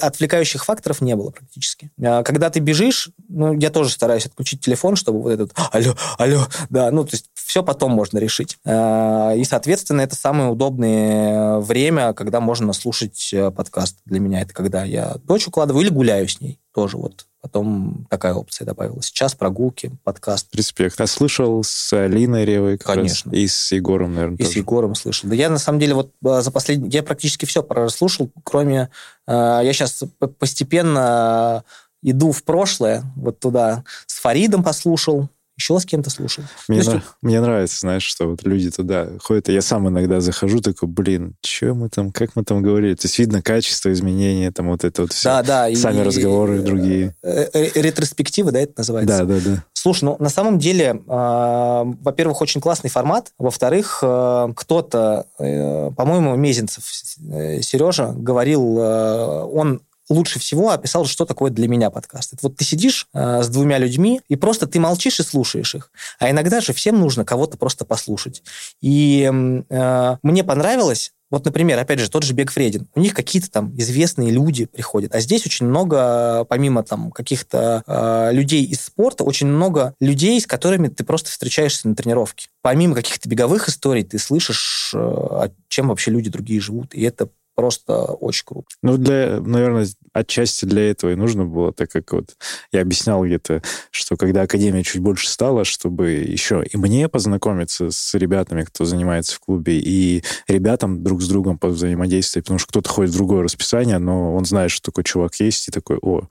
A: отвлекающих факторов не было практически. А, когда ты бежишь, ну, я тоже стараюсь отключить телефон, чтобы вот этот алло, алло, да, ну, то есть все потом можно решить. И, соответственно, это самое удобное время, когда можно слушать э, подкаст для меня. Это когда я дочь укладываю или гуляю с ней тоже вот потом такая опция добавилась. Сейчас прогулки, подкаст.
B: Респект. А слышал с Алиной Ревой?
A: Конечно.
B: Раз, и с Егором, наверное,
A: И тоже. с Егором слышал. Да я, на самом деле, вот а, за последний... Я практически все прослушал, кроме... А, я сейчас постепенно иду в прошлое, вот туда. С Фаридом послушал, еще с кем-то слушал.
B: Мне, есть... на... Мне нравится, знаешь, что вот люди туда ходят, и я сам иногда захожу, такой, блин, что мы там, как мы там говорили? То есть видно качество изменения, там вот это вот все.
A: Да, да.
B: Сами и, разговоры и, другие.
A: Э, э, ретроспективы, да, это называется?
B: Да, да, да.
A: Слушай, ну, на самом деле, э, во-первых, очень классный формат. Во-вторых, э, кто-то, э, по-моему, Мезенцев э, Сережа говорил, э, он лучше всего описал, что такое для меня подкаст. Это вот ты сидишь э, с двумя людьми, и просто ты молчишь и слушаешь их. А иногда же всем нужно кого-то просто послушать. И э, мне понравилось, вот, например, опять же, тот же Бег Фредин. У них какие-то там известные люди приходят. А здесь очень много, помимо там каких-то э, людей из спорта, очень много людей, с которыми ты просто встречаешься на тренировке. Помимо каких-то беговых историй, ты слышишь, э, чем вообще люди другие живут. И это просто очень круто.
B: Ну, для, наверное, отчасти для этого и нужно было, так как вот я объяснял где-то, что когда Академия чуть больше стала, чтобы еще и мне познакомиться с ребятами, кто занимается в клубе, и ребятам друг с другом взаимодействовать, потому что кто-то ходит в другое расписание, но он знает, что такой чувак есть, и такой, о,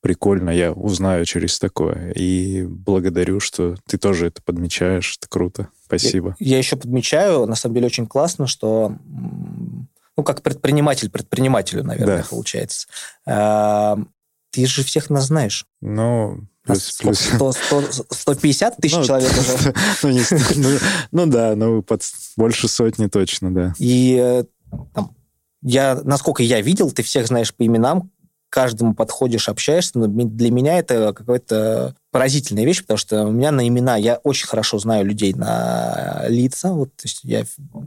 B: прикольно, я узнаю через такое. И благодарю, что ты тоже это подмечаешь, это круто. Спасибо.
A: Я, я еще подмечаю, на самом деле очень классно, что ну, как предприниматель предпринимателю, наверное, да. получается. А, ты же всех нас знаешь.
B: Ну, Плюс, плюс.
A: 100, 100, 150 тысяч ну, человек уже.
B: Ну, не, ну, ну да, ну под больше сотни точно, да.
A: И э, там, я, насколько я видел, ты всех знаешь по именам, каждому подходишь, общаешься, но для меня это какая-то поразительная вещь, потому что у меня на имена, я очень хорошо знаю людей на лица, вот, то есть я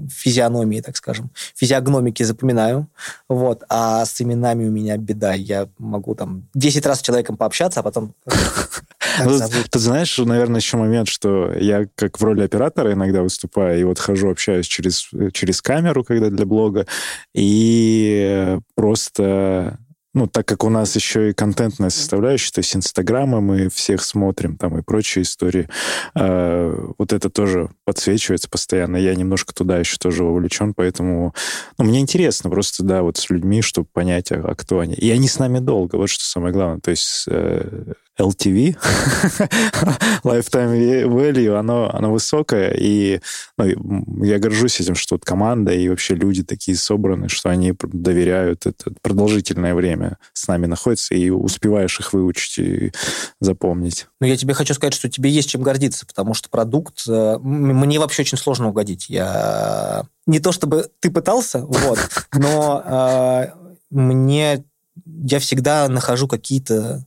A: физиономии, так скажем, физиогномики запоминаю, вот, а с именами у меня беда, я могу там 10 раз с человеком пообщаться, а потом
B: ты знаешь, наверное, еще момент, что я как в роли оператора иногда выступаю, и вот хожу, общаюсь через, через камеру, когда для блога, и просто ну, так как у нас еще и контентная составляющая, то есть Инстаграмы мы всех смотрим, там и прочие истории, э, вот это тоже подсвечивается постоянно. Я немножко туда еще тоже вовлечен, поэтому ну, мне интересно просто, да, вот с людьми, чтобы понять, а, а кто они. И они с нами долго, вот что самое главное. То есть э, LTV, lifetime value, оно, оно высокое, и ну, я горжусь этим, что вот команда и вообще люди такие собраны, что они доверяют это продолжительное время с нами находятся, и успеваешь их выучить и запомнить.
A: Ну, я тебе хочу сказать, что тебе есть чем гордиться, потому что продукт... Э, мне вообще очень сложно угодить. Я... Не то чтобы ты пытался, вот, но э, мне... Я всегда нахожу какие-то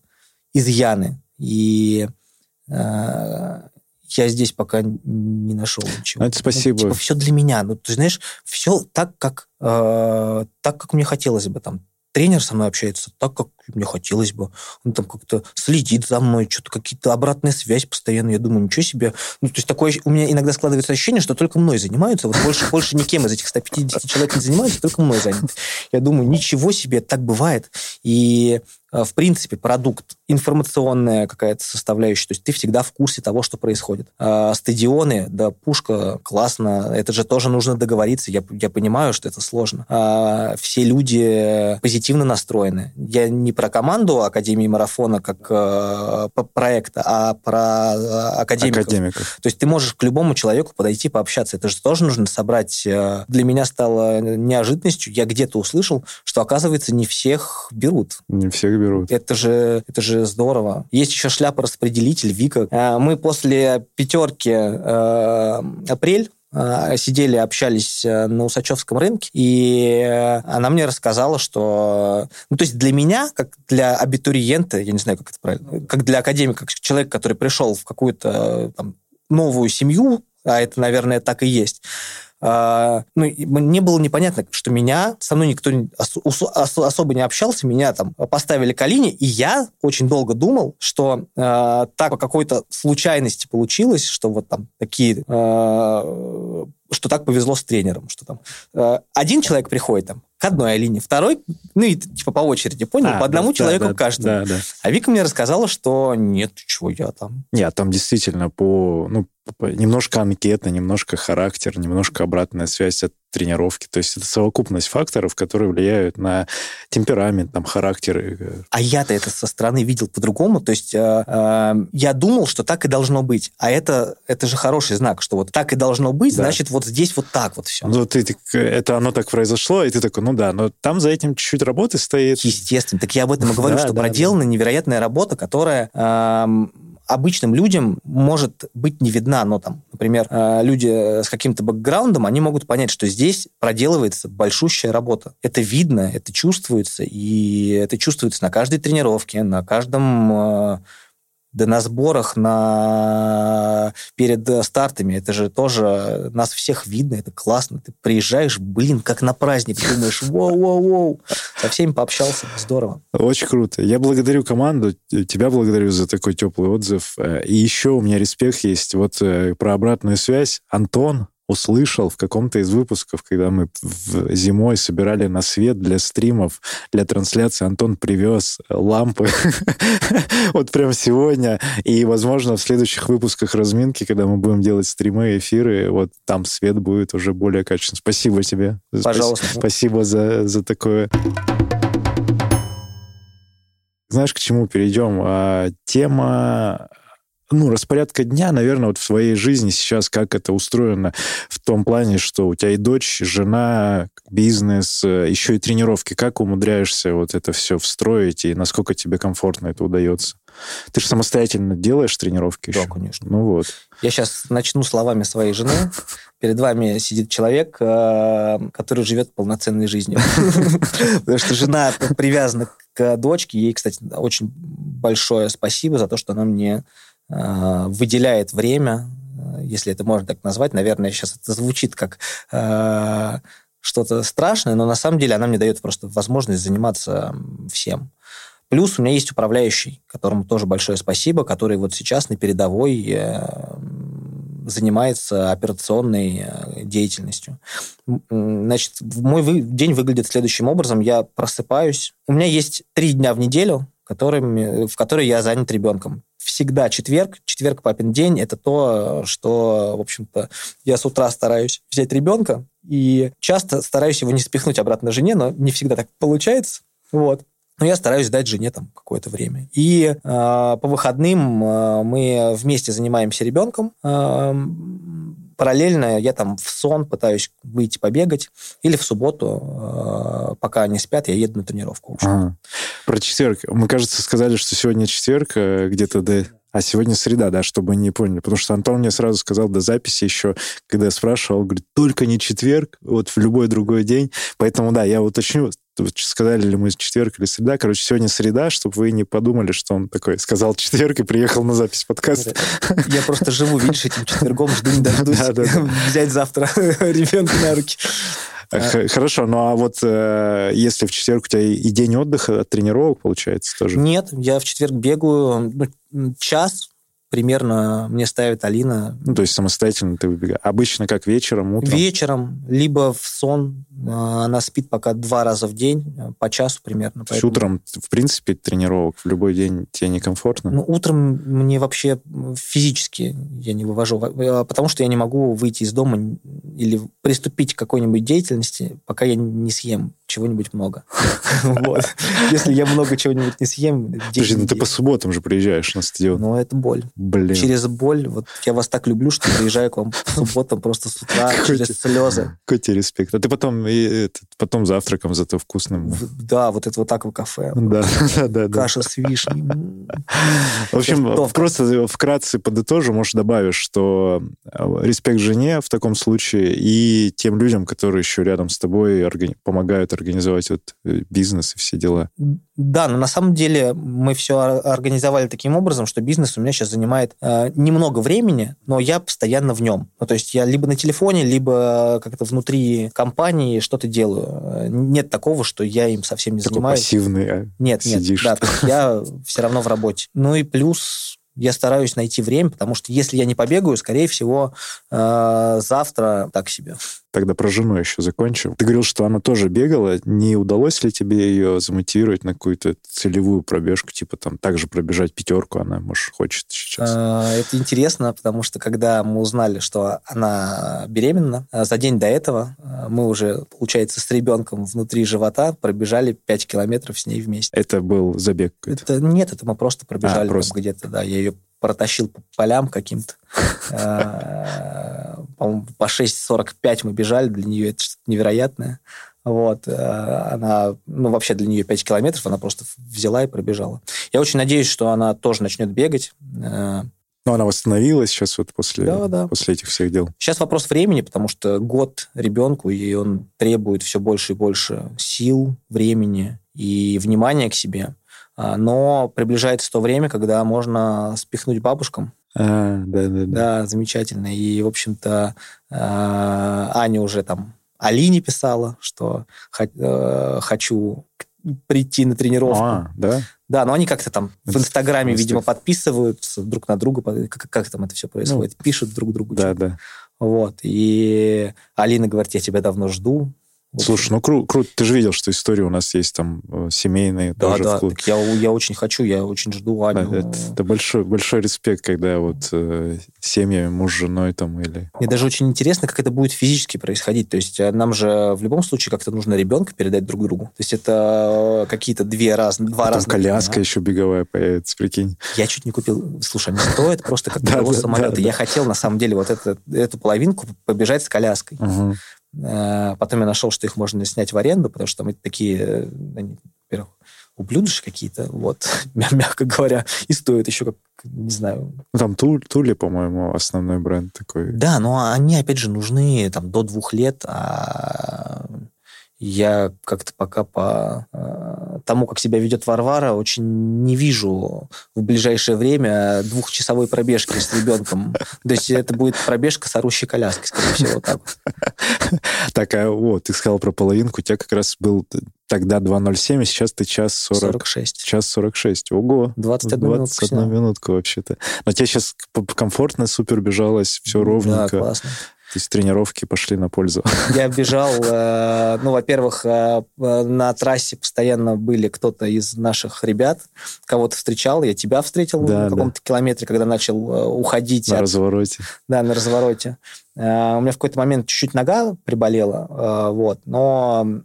A: изъяны. И э, я здесь пока не нашел ничего.
B: Это спасибо. Ну,
A: типа, все для меня. Ну, ты знаешь, все так, как, э, так, как мне хотелось бы. Там, тренер со мной общается так, как мне хотелось бы. Он там как-то следит за мной, что-то какие-то обратная связь постоянно. Я думаю, ничего себе. Ну, то есть такое у меня иногда складывается ощущение, что только мной занимаются. Вот больше, больше никем из этих 150 человек не занимаются, только мной заняты. Я думаю, ничего себе, так бывает. И Э, в принципе, продукт, информационная какая-то составляющая, то есть ты всегда в курсе того, что происходит. А стадионы, да, пушка, классно, это же тоже нужно договориться, я, я понимаю, что это сложно. А все люди позитивно настроены. Я не про команду Академии Марафона как э, проекта, а про э, академиков. академиков. То есть ты можешь к любому человеку подойти, пообщаться. Это же тоже нужно собрать. Э, для меня стало неожиданностью, я где-то услышал, что, оказывается, не всех берут.
B: Не всех берут.
A: Это же, это же здорово. Есть еще шляпа-распределитель Вика. Э, мы после пятерки э, апрель э, сидели, общались на Усачевском рынке, и она мне рассказала, что... Ну, то есть для меня, как для абитуриента, я не знаю, как это правильно, как для академика, как человек, который пришел в какую-то там, новую семью, а это, наверное, так и есть, ну, мне было непонятно, что меня, со мной никто особо не общался, меня там поставили к Алине, и я очень долго думал, что э, так по какой-то случайности получилось, что вот там такие э, что так повезло с тренером, что там э, один человек приходит там к одной Алине, второй, ну и типа по очереди, понял, а, по одному да, человеку да, каждому. Да, да. А Вика мне рассказала, что нет, чего я там.
B: Нет, там действительно по, ну, немножко анкета, немножко характер, немножко обратная связь от тренировки. То есть это совокупность факторов, которые влияют на темперамент, там, характер.
A: А я-то это со стороны видел по-другому. То есть э, э, я думал, что так и должно быть. А это, это же хороший знак, что вот так и должно быть, да. значит, вот здесь вот так вот все.
B: Ну, ты, это оно так произошло, и ты такой, ну да, но там за этим чуть-чуть работы стоит.
A: Естественно. Так я об этом и говорю, что проделана невероятная работа, которая обычным людям может быть не видна, но там, например, э, люди с каким-то бэкграундом, они могут понять, что здесь проделывается большущая работа. Это видно, это чувствуется, и это чувствуется на каждой тренировке, на каждом э, да на сборах, на... перед стартами. Это же тоже нас всех видно, это классно. Ты приезжаешь, блин, как на праздник, думаешь, воу-воу-воу. Со всеми пообщался, здорово.
B: Очень круто. Я благодарю команду, тебя благодарю за такой теплый отзыв. Э, и еще у меня респект есть вот э, про обратную связь. Антон, услышал в каком-то из выпусков, когда мы зимой собирали на свет для стримов, для трансляции, Антон привез лампы вот прям сегодня. И, возможно, в следующих выпусках разминки, когда мы будем делать стримы, эфиры, вот там свет будет уже более качественный. Спасибо тебе.
A: Пожалуйста.
B: Спасибо за, за такое. Знаешь, к чему перейдем? А, тема ну, распорядка дня, наверное, вот в своей жизни сейчас как это устроено в том плане, что у тебя и дочь, и жена, бизнес, э, еще и тренировки. Как умудряешься вот это все встроить и насколько тебе комфортно это удается? Ты же самостоятельно делаешь тренировки
A: Да,
B: еще?
A: конечно.
B: Ну вот.
A: Я сейчас начну словами своей жены. Перед вами сидит человек, э, который живет полноценной жизнью. Потому что жена привязана к дочке. Ей, кстати, очень большое спасибо за то, что она мне выделяет время, э, если это можно так назвать. Наверное, сейчас это звучит как э, что-то страшное, но на самом деле она мне дает просто возможность заниматься всем. Плюс у меня есть управляющий, которому тоже большое спасибо, который вот сейчас на передовой э, занимается операционной э, деятельностью. Значит, мой вы- день выглядит следующим образом. Я просыпаюсь. У меня есть три дня в неделю, которыми, в которые я занят ребенком. Всегда четверг. Четверг папин день. Это то, что, в общем-то, я с утра стараюсь взять ребенка, и часто стараюсь его не спихнуть обратно жене, но не всегда так получается. Вот. Но я стараюсь дать жене там какое-то время. И э, по выходным э, мы вместе занимаемся ребенком. Э, параллельно я там в сон пытаюсь выйти побегать. Или в субботу, э, пока они спят, я еду на тренировку.
B: Ага. Про четверг. Мы, кажется, сказали, что сегодня четверг, э, где-то до... А сегодня среда, да, чтобы не поняли. Потому что Антон мне сразу сказал до записи еще, когда я спрашивал, говорит, только не четверг, вот в любой другой день. Поэтому, да, я уточню, сказали ли мы четверг или среда. Короче, сегодня среда, чтобы вы не подумали, что он такой сказал четверг и приехал на запись подкаста.
A: Я просто живу, видишь, этим четвергом, жду не дождусь взять завтра ребенка на руки.
B: А, Хорошо, ну а вот э, если в четверг у тебя и и день отдыха от тренировок получается тоже?
A: Нет, я в четверг бегаю ну, час примерно мне ставит Алина
B: Ну, то есть самостоятельно ты выбегаешь. Обычно как вечером, утром?
A: вечером, либо в сон. А, Она спит пока два раза в день, э, по часу примерно.
B: То есть
A: поэтому-
B: утром, в принципе, тренировок в любой день тебе некомфортно?
A: Ну, утром мне вообще физически я не вывожу, во- э, потому что я не могу выйти из дома или приступить к какой-нибудь деятельности, пока я не съем чего-нибудь много. Если я много чего-нибудь не съем...
B: Подожди, ну ты по субботам же приезжаешь на стадион.
A: Ну, это боль.
B: Блин.
A: Через боль. Вот я вас так люблю, что приезжаю к вам по субботам просто с утра через слезы.
B: Какой тебе респект. А ты потом, потом завтраком зато вкусным.
A: Да, вот это вот так в кафе.
B: Да, да, да.
A: Каша с вишней.
B: В общем, просто вкратце подытожу, может, добавишь, что э, респект жене в таком случае и тем людям, которые еще рядом с тобой органи- помогают организовать вот э, бизнес и все дела.
A: Да, но на самом деле мы все организовали таким образом, что бизнес у меня сейчас занимает э, немного времени, но я постоянно в нем. Ну, то есть я либо на телефоне, либо как-то внутри компании что-то делаю. Э, Нет такого, что я им совсем не
B: Такой
A: занимаюсь.
B: пассивный. а,
A: Нет, нет,
B: сидишь.
A: да, я все равно в работе. Ну и плюс я стараюсь найти время, потому что если я не побегаю, скорее всего, э, завтра так себе.
B: Тогда про жену еще закончим. Ты говорил, что она тоже бегала. Не удалось ли тебе ее замотивировать на какую-то целевую пробежку? Типа там также пробежать пятерку она, может, хочет сейчас.
A: Э, Это интересно, потому что когда мы узнали, что она беременна, э, за день до этого э, мы уже, получается, с ребенком внутри живота пробежали 5 километров с ней вместе.
B: Это был забег какой-то.
A: Это нет, это мы просто пробежали
B: А, просто.
A: где-то, да, я ее протащил по полям каким-то. Э, По-моему, по 6.45 мы бежали, для нее это что-то невероятное. Вот, э, она, ну, вообще для нее 5 километров, она просто взяла и пробежала. Я очень надеюсь, что она тоже начнет бегать. Э,
B: Ну, она восстановилась сейчас вот после,
A: Да, да.
B: после этих всех дел.
A: Сейчас вопрос времени, потому что год ребенку, и он требует все больше и больше сил, времени и внимания к себе. А, Но приближается то время, когда можно спихнуть бабушкам.
B: А, да, да, да.
A: Да, замечательно. И, в общем-то, а, Аня уже там Алине писала, что э, хочу прийти на тренировку.
B: А, да?
A: Да, но они как-то там в Инстаграме, видимо, подписываются друг на друга. Как, как там это все происходит? Пишут друг другу.
B: Да, да.
A: Вот. И Алина говорит, я тебя давно жду.
B: Слушай, ну кру- круто. Ты же видел, что истории у нас есть там э, семейные
A: да,
B: тоже
A: да,
B: в клубе.
A: так я, я очень хочу, я очень жду
B: Да,
A: Аню.
B: это, это большой, большой респект, когда вот э, семьями, муж с женой там или...
A: Мне даже очень интересно, как это будет физически происходить. То есть э, нам же в любом случае как-то нужно ребенка передать друг другу. То есть это э, какие-то две разные, два разных
B: коляска
A: дня.
B: еще беговая появится, прикинь.
A: Я чуть не купил. Слушай, они стоят просто как
B: Да,
A: того
B: да,
A: самолета.
B: да,
A: Я
B: да.
A: хотел, на самом деле, вот эту половинку побежать с коляской. Э, Потом я нашел, что их можно снять в аренду, потому что эти такие, э, они, во-первых, ублюдыши какие-то, вот, мягко говоря, и стоят еще как, не знаю...
B: Ну, там Туль, Тули, по-моему, основной бренд такой.
A: Да, но они, опять же, нужны там до двух лет, а я как-то пока по э, тому, как себя ведет Варвара, очень не вижу в ближайшее время двухчасовой пробежки с ребенком. То есть это будет пробежка с орущей коляской, скорее всего, так
B: Так, а вот, ты сказал про половинку, у тебя как раз был тогда 2.07, а сейчас ты час 40...
A: 46.
B: Час 46. Ого.
A: 21 минутку
B: 21 минутку вообще-то. Но тебе сейчас комфортно супер бежалось, все ровненько.
A: Да, классно.
B: То есть тренировки пошли на пользу.
A: Я бежал, э, ну, во-первых, э, на трассе постоянно были кто-то из наших ребят, кого-то встречал, я тебя встретил да, на каком-то да. километре, когда начал э, уходить.
B: На от... развороте.
A: Да, на развороте. У меня в какой-то момент чуть-чуть нога приболела, вот, но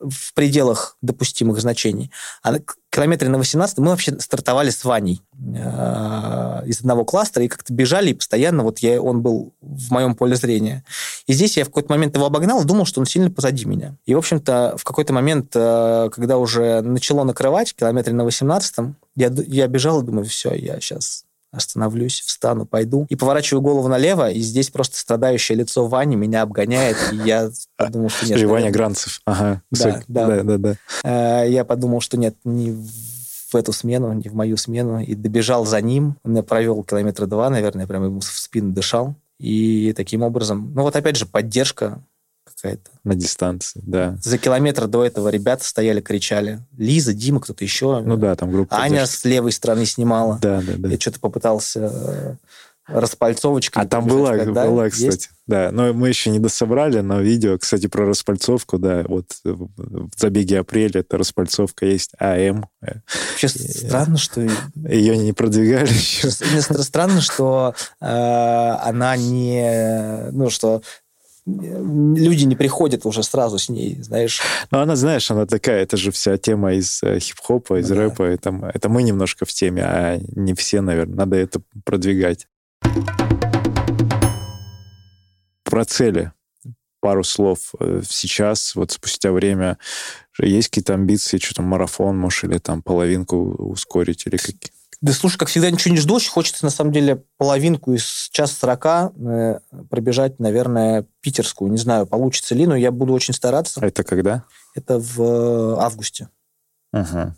A: в пределах допустимых значений. А на километре на 18 мы вообще стартовали с Ваней э, из одного кластера и как-то бежали, и постоянно вот я, он был в моем поле зрения. И здесь я в какой-то момент его обогнал, думал, что он сильно позади меня. И, в общем-то, в какой-то момент, э, когда уже начало накрывать, километре на 18 я, я бежал и думаю, все, я сейчас остановлюсь, встану, пойду. И поворачиваю голову налево, и здесь просто страдающее лицо Вани меня обгоняет, и я подумал, что нет.
B: Ваня Гранцев, ага.
A: Да, да. да, да, да. Я подумал, что нет, не в эту смену, не в мою смену, и добежал за ним. Он меня провел километра два, наверное, прямо ему в спину дышал. И таким образом, ну вот опять же, поддержка какая-то.
B: На дистанции, да.
A: За километр до этого ребята стояли, кричали. Лиза, Дима, кто-то еще.
B: Ну да, там группа.
A: Аня поддержки. с левой стороны снимала.
B: Да, да, да.
A: Я что-то попытался э, распальцовочкой.
B: А там была, да? была, кстати. Есть? Да, но мы еще не дособрали, но видео, кстати, про распальцовку, да, вот в забеге апреля эта распальцовка есть АМ.
A: Вообще странно, что...
B: Ее не продвигали еще.
A: Странно, что э, она не... Ну, что люди не приходят уже сразу с ней, знаешь.
B: Ну, она, знаешь, она такая, это же вся тема из э, хип-хопа, из да. рэпа. Это, это мы немножко в теме, а не все, наверное. Надо это продвигать. Про цели пару слов э, сейчас, вот спустя время, есть какие-то амбиции, что то марафон, может, или там половинку ускорить, или какие?
A: Да слушай, как всегда, ничего не жду. Очень хочется, на самом деле, половинку из час сорока э, пробежать, наверное, питерскую. Не знаю, получится ли, но я буду очень стараться.
B: Это когда?
A: Это в э, августе.
B: Ага.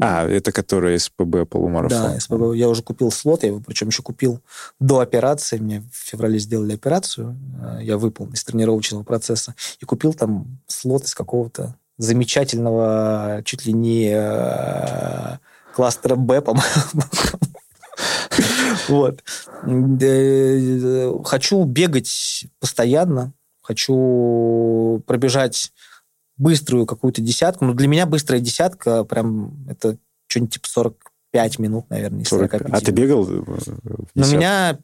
B: А, это который СПБ полумарафон.
A: Да, СПБ. Я уже купил слот, я его причем еще купил до операции. Мне в феврале сделали операцию, э, я выпал из тренировочного процесса и купил там слот из какого-то замечательного, чуть ли не э, кластера Б, по-моему. Вот. Хочу бегать постоянно, хочу пробежать быструю какую-то десятку. Но для меня быстрая десятка прям это что-нибудь типа 45 минут, наверное, 45.
B: А ты бегал?
A: Ну, у меня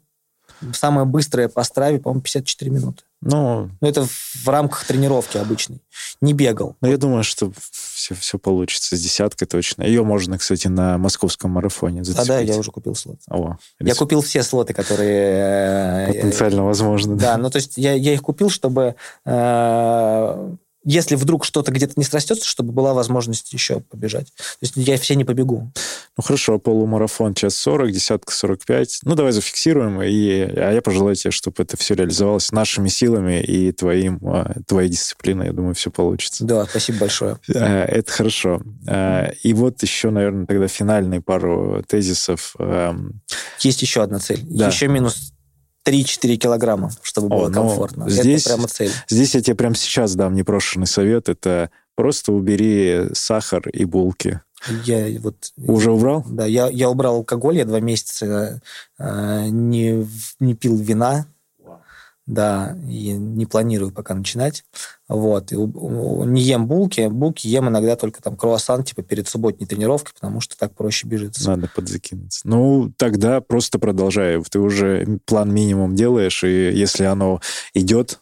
A: самое быстрое по страве, по-моему, 54 минуты.
B: Ну,
A: ну, это в рамках тренировки обычной. Не бегал.
B: Ну, я думаю, что все, все получится с десяткой точно. Ее можно, кстати, на московском марафоне зацепить.
A: А да, я уже купил слот.
B: О,
A: я купил все слоты, которые...
B: Э, Потенциально возможно.
A: Да, ну то есть я, я их купил, чтобы э, если вдруг что-то где-то не срастется, чтобы была возможность еще побежать. То есть я все не побегу.
B: Ну хорошо, полумарафон час 40, десятка 45. Ну давай зафиксируем, и, а я пожелаю тебе, чтобы это все реализовалось нашими силами и твоим, а, твоей дисциплиной. Я думаю, все получится.
A: Да, спасибо большое.
B: А, это хорошо. А, и вот еще, наверное, тогда финальные пару тезисов.
A: Есть еще одна цель. Да. Еще минус 3-4 килограмма, чтобы было О, ну, комфортно. Здесь, это прямо цель.
B: Здесь я тебе прямо сейчас дам непрошенный совет. Это просто убери сахар и булки.
A: Я вот...
B: Уже убрал?
A: Да, я, я убрал алкоголь, я два месяца э, не, не пил вина, да, и не планирую пока начинать. Вот. И не ем булки. Булки ем иногда только там круассан, типа перед субботней тренировкой, потому что так проще бежится.
B: Надо подзакинуться. Ну, тогда просто продолжай. Ты уже план минимум делаешь, и если оно идет,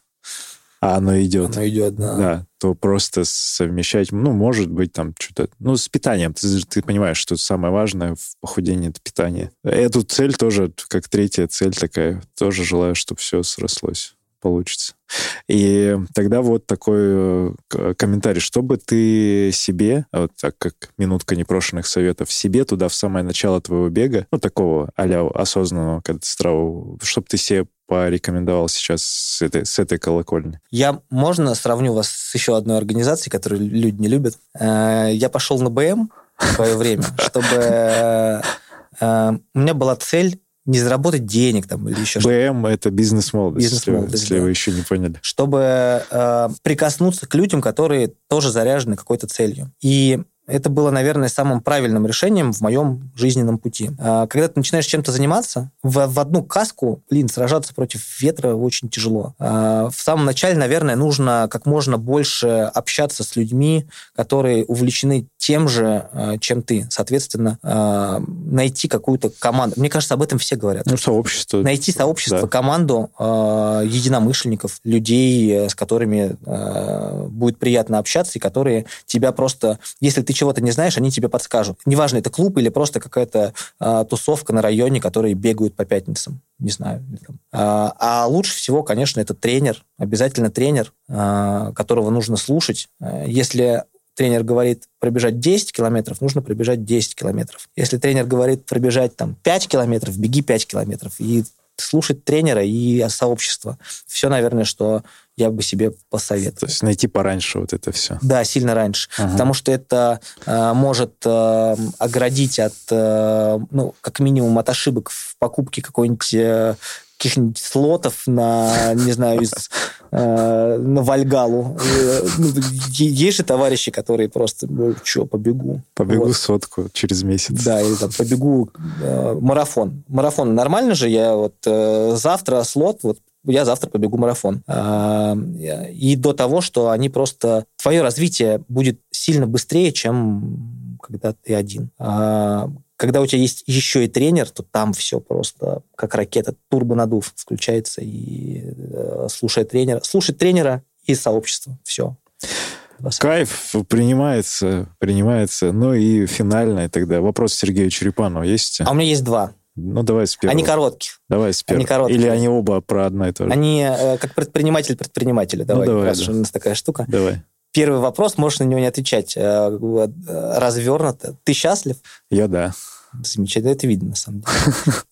B: а оно идет.
A: Оно идет, да.
B: Да, то просто совмещать, ну, может быть, там что-то... Ну, с питанием. Ты, ты понимаешь, что самое важное в похудении — это питание. Эту цель тоже, как третья цель такая, тоже желаю, чтобы все срослось. получится. И тогда вот такой э, комментарий. Чтобы ты себе, вот так как минутка непрошенных советов, себе туда в самое начало твоего бега, ну, такого а осознанного, когда ты страву, чтобы ты себе порекомендовал сейчас с этой, с этой колокольни?
A: Я, можно сравню вас с еще одной организацией, которую люди не любят? Э, я пошел на БМ в свое время, чтобы... Э, у меня была цель не заработать денег там или еще
B: что-то. БМ – это бизнес-молодость, бизнес если, если да. вы еще не поняли.
A: Чтобы э, прикоснуться к людям, которые тоже заряжены какой-то целью. И это было, наверное, самым правильным решением в моем жизненном пути. А, когда ты начинаешь чем-то заниматься, в, в одну каску, блин, сражаться против ветра очень тяжело. А, в самом начале, наверное, нужно как можно больше общаться с людьми, которые увлечены тем же, а, чем ты. Соответственно, найти какую-то команду. Мне кажется, об этом все говорят.
B: Ну, сообщество.
A: Найти сообщество, да. команду единомышленников, людей, с которыми будет приятно общаться, и которые тебя просто, если ты чего-то не знаешь, они тебе подскажут. Неважно, это клуб или просто какая-то тусовка на районе, которые бегают по пятницам. Не знаю. А, а лучше всего, конечно, это тренер. Обязательно тренер, которого нужно слушать. Если тренер говорит пробежать 10 километров, нужно пробежать 10 километров. Если тренер говорит пробежать там 5 километров, беги 5 километров. И слушать тренера и сообщество. Все, наверное, что я бы себе посоветовал.
B: То есть найти пораньше вот это все.
A: Да, сильно раньше. Ага. Потому что это э, может э, оградить от, э, ну, как минимум, от ошибок в покупке какой-нибудь э, каких-нибудь слотов на, не знаю, из, э, на Вальгалу. Ну, есть же товарищи, которые просто, ну, что, побегу.
B: Побегу вот. сотку через месяц.
A: Да, или там побегу э, марафон. Марафон нормально же, я вот э, завтра слот, вот я завтра побегу марафон. А, и до того, что они просто... Твое развитие будет сильно быстрее, чем когда ты один. Когда у тебя есть еще и тренер, то там все просто как ракета, турбонадув включается и э, слушай тренера. Слушать тренера и сообщество. Все.
B: Кайф принимается, принимается. Ну и финальное тогда. Вопрос Сергею Черепанову есть?
A: А у меня есть два.
B: Ну, давай с первого.
A: Они короткие.
B: Давай с первого. Они короткие. Или они оба про одно и то же?
A: Они э, как предприниматель предпринимателя. Давай, ну, давай раз да. у нас такая штука.
B: Давай.
A: Первый вопрос, можешь на него не отвечать. Э, э, развернуто. Ты счастлив?
B: Я да.
A: Замечательно, это видно, на самом деле.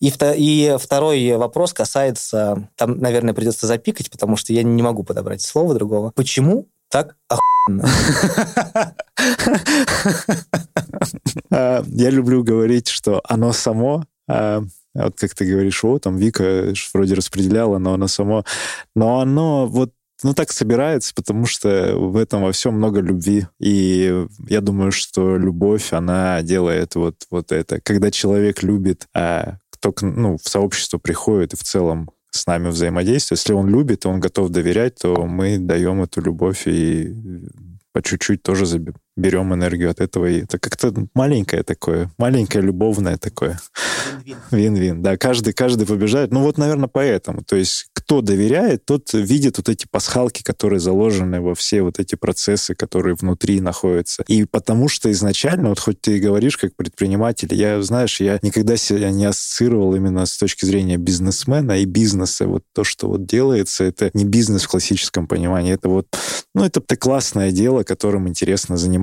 A: И, и второй вопрос касается, там, наверное, придется запикать, потому что я не могу подобрать слово другого. Почему так охуенно?
B: Я люблю говорить, что оно само а, вот как ты говоришь, о, там Вика вроде распределяла, но оно само... Но оно вот ну, так собирается, потому что в этом во всем много любви. И я думаю, что любовь, она делает вот, вот это. Когда человек любит, а кто ну, в сообщество приходит и в целом с нами взаимодействует, если он любит, он готов доверять, то мы даем эту любовь и по чуть-чуть тоже берем энергию от этого. И это как-то маленькое такое, маленькое любовное такое. Вин-вин. Да, каждый, каждый побежает. Ну вот, наверное, поэтому. То есть кто доверяет, тот видит вот эти пасхалки, которые заложены во все вот эти процессы, которые внутри находятся. И потому что изначально, вот хоть ты и говоришь как предприниматель, я, знаешь, я никогда себя не ассоциировал именно с точки зрения бизнесмена и бизнеса. Вот то, что вот делается, это не бизнес в классическом понимании. Это вот, ну, это классное дело, которым интересно заниматься.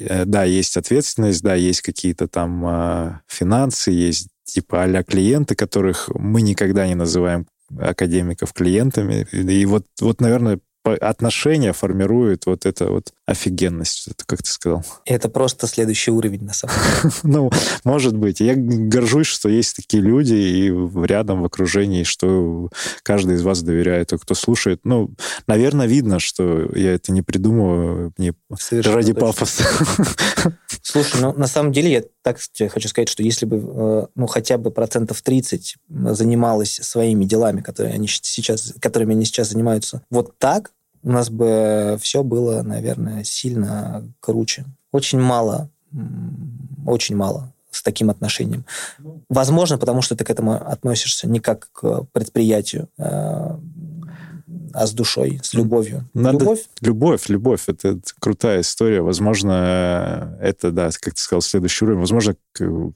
B: Э, да, есть ответственность, да, есть какие-то там э, финансы, есть типа а клиенты, которых мы никогда не называем академиков клиентами. И вот, вот, наверное, отношения формируют вот это вот офигенность, это как ты сказал.
A: Это просто следующий уровень, на самом деле.
B: Ну, может быть. Я горжусь, что есть такие люди и рядом в окружении, что каждый из вас доверяет, а кто слушает. Ну, наверное, видно, что я это не придумываю не ради пафоса.
A: Слушай, ну, на самом деле, я так тебе хочу сказать, что если бы, э, ну, хотя бы процентов 30 занималась своими делами, которые они сейчас, которыми они сейчас занимаются, вот так, у нас бы все было, наверное, сильно круче. Очень мало, очень мало с таким отношением. Возможно, потому что ты к этому относишься не как к предприятию. Э, а с душой, с любовью.
B: Надо...
A: Любовь?
B: Любовь, любовь. Это, это крутая история. Возможно, это, да, как ты сказал, следующий уровень. Возможно,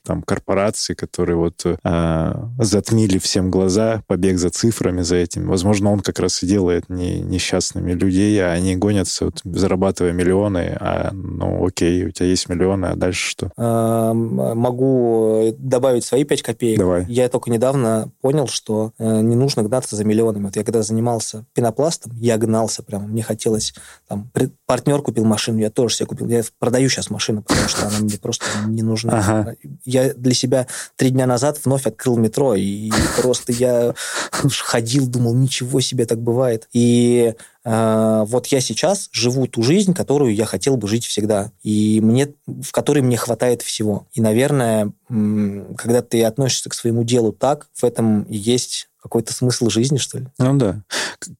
B: там корпорации, которые вот э, затмили всем глаза, побег за цифрами, за этим. Возможно, он как раз и делает не, несчастными людей, а они гонятся, вот, зарабатывая миллионы, а, ну, окей, у тебя есть миллионы, а дальше что?
A: А, могу добавить свои пять копеек.
B: Давай.
A: Я только недавно понял, что э, не нужно гнаться за миллионами. Вот я когда занимался пенопластом, я гнался прямо. Мне хотелось, там, партнер купил машину, я тоже себе купил. Я продаю сейчас машину, потому что она мне просто не нужна.
B: Ага.
A: Я для себя три дня назад вновь открыл метро, и просто я ходил, думал, ничего себе так бывает. И э, вот я сейчас живу ту жизнь, которую я хотел бы жить всегда, и мне, в которой мне хватает всего. И, наверное, когда ты относишься к своему делу так, в этом есть какой-то смысл жизни, что ли.
B: Ну да.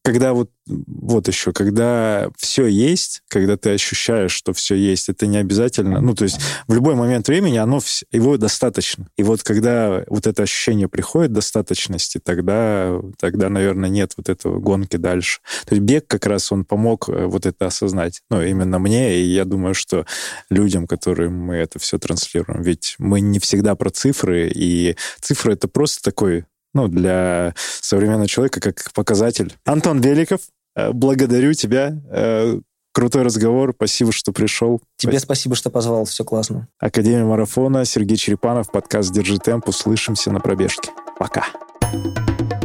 B: Когда вот, вот еще, когда все есть, когда ты ощущаешь, что все есть, это не обязательно, ну, то есть в любой момент времени оно, его достаточно. И вот когда вот это ощущение приходит достаточности, тогда, тогда, наверное, нет вот этого гонки дальше. То есть бег как раз, он помог э, вот это осознать. Ну, именно мне, и я думаю, что людям, которым мы это все транслируем. Ведь мы не всегда про цифры, и цифры — это просто такой ну, для современного человека как показатель. Антон Беликов, э, благодарю тебя. Э, крутой разговор. Спасибо, что пришел.
A: Тебе спасибо, что позвал. Все классно.
B: Академия марафона. Сергей Черепанов. Подкаст «Держи темп». Услышимся на пробежке. Пока. Пока.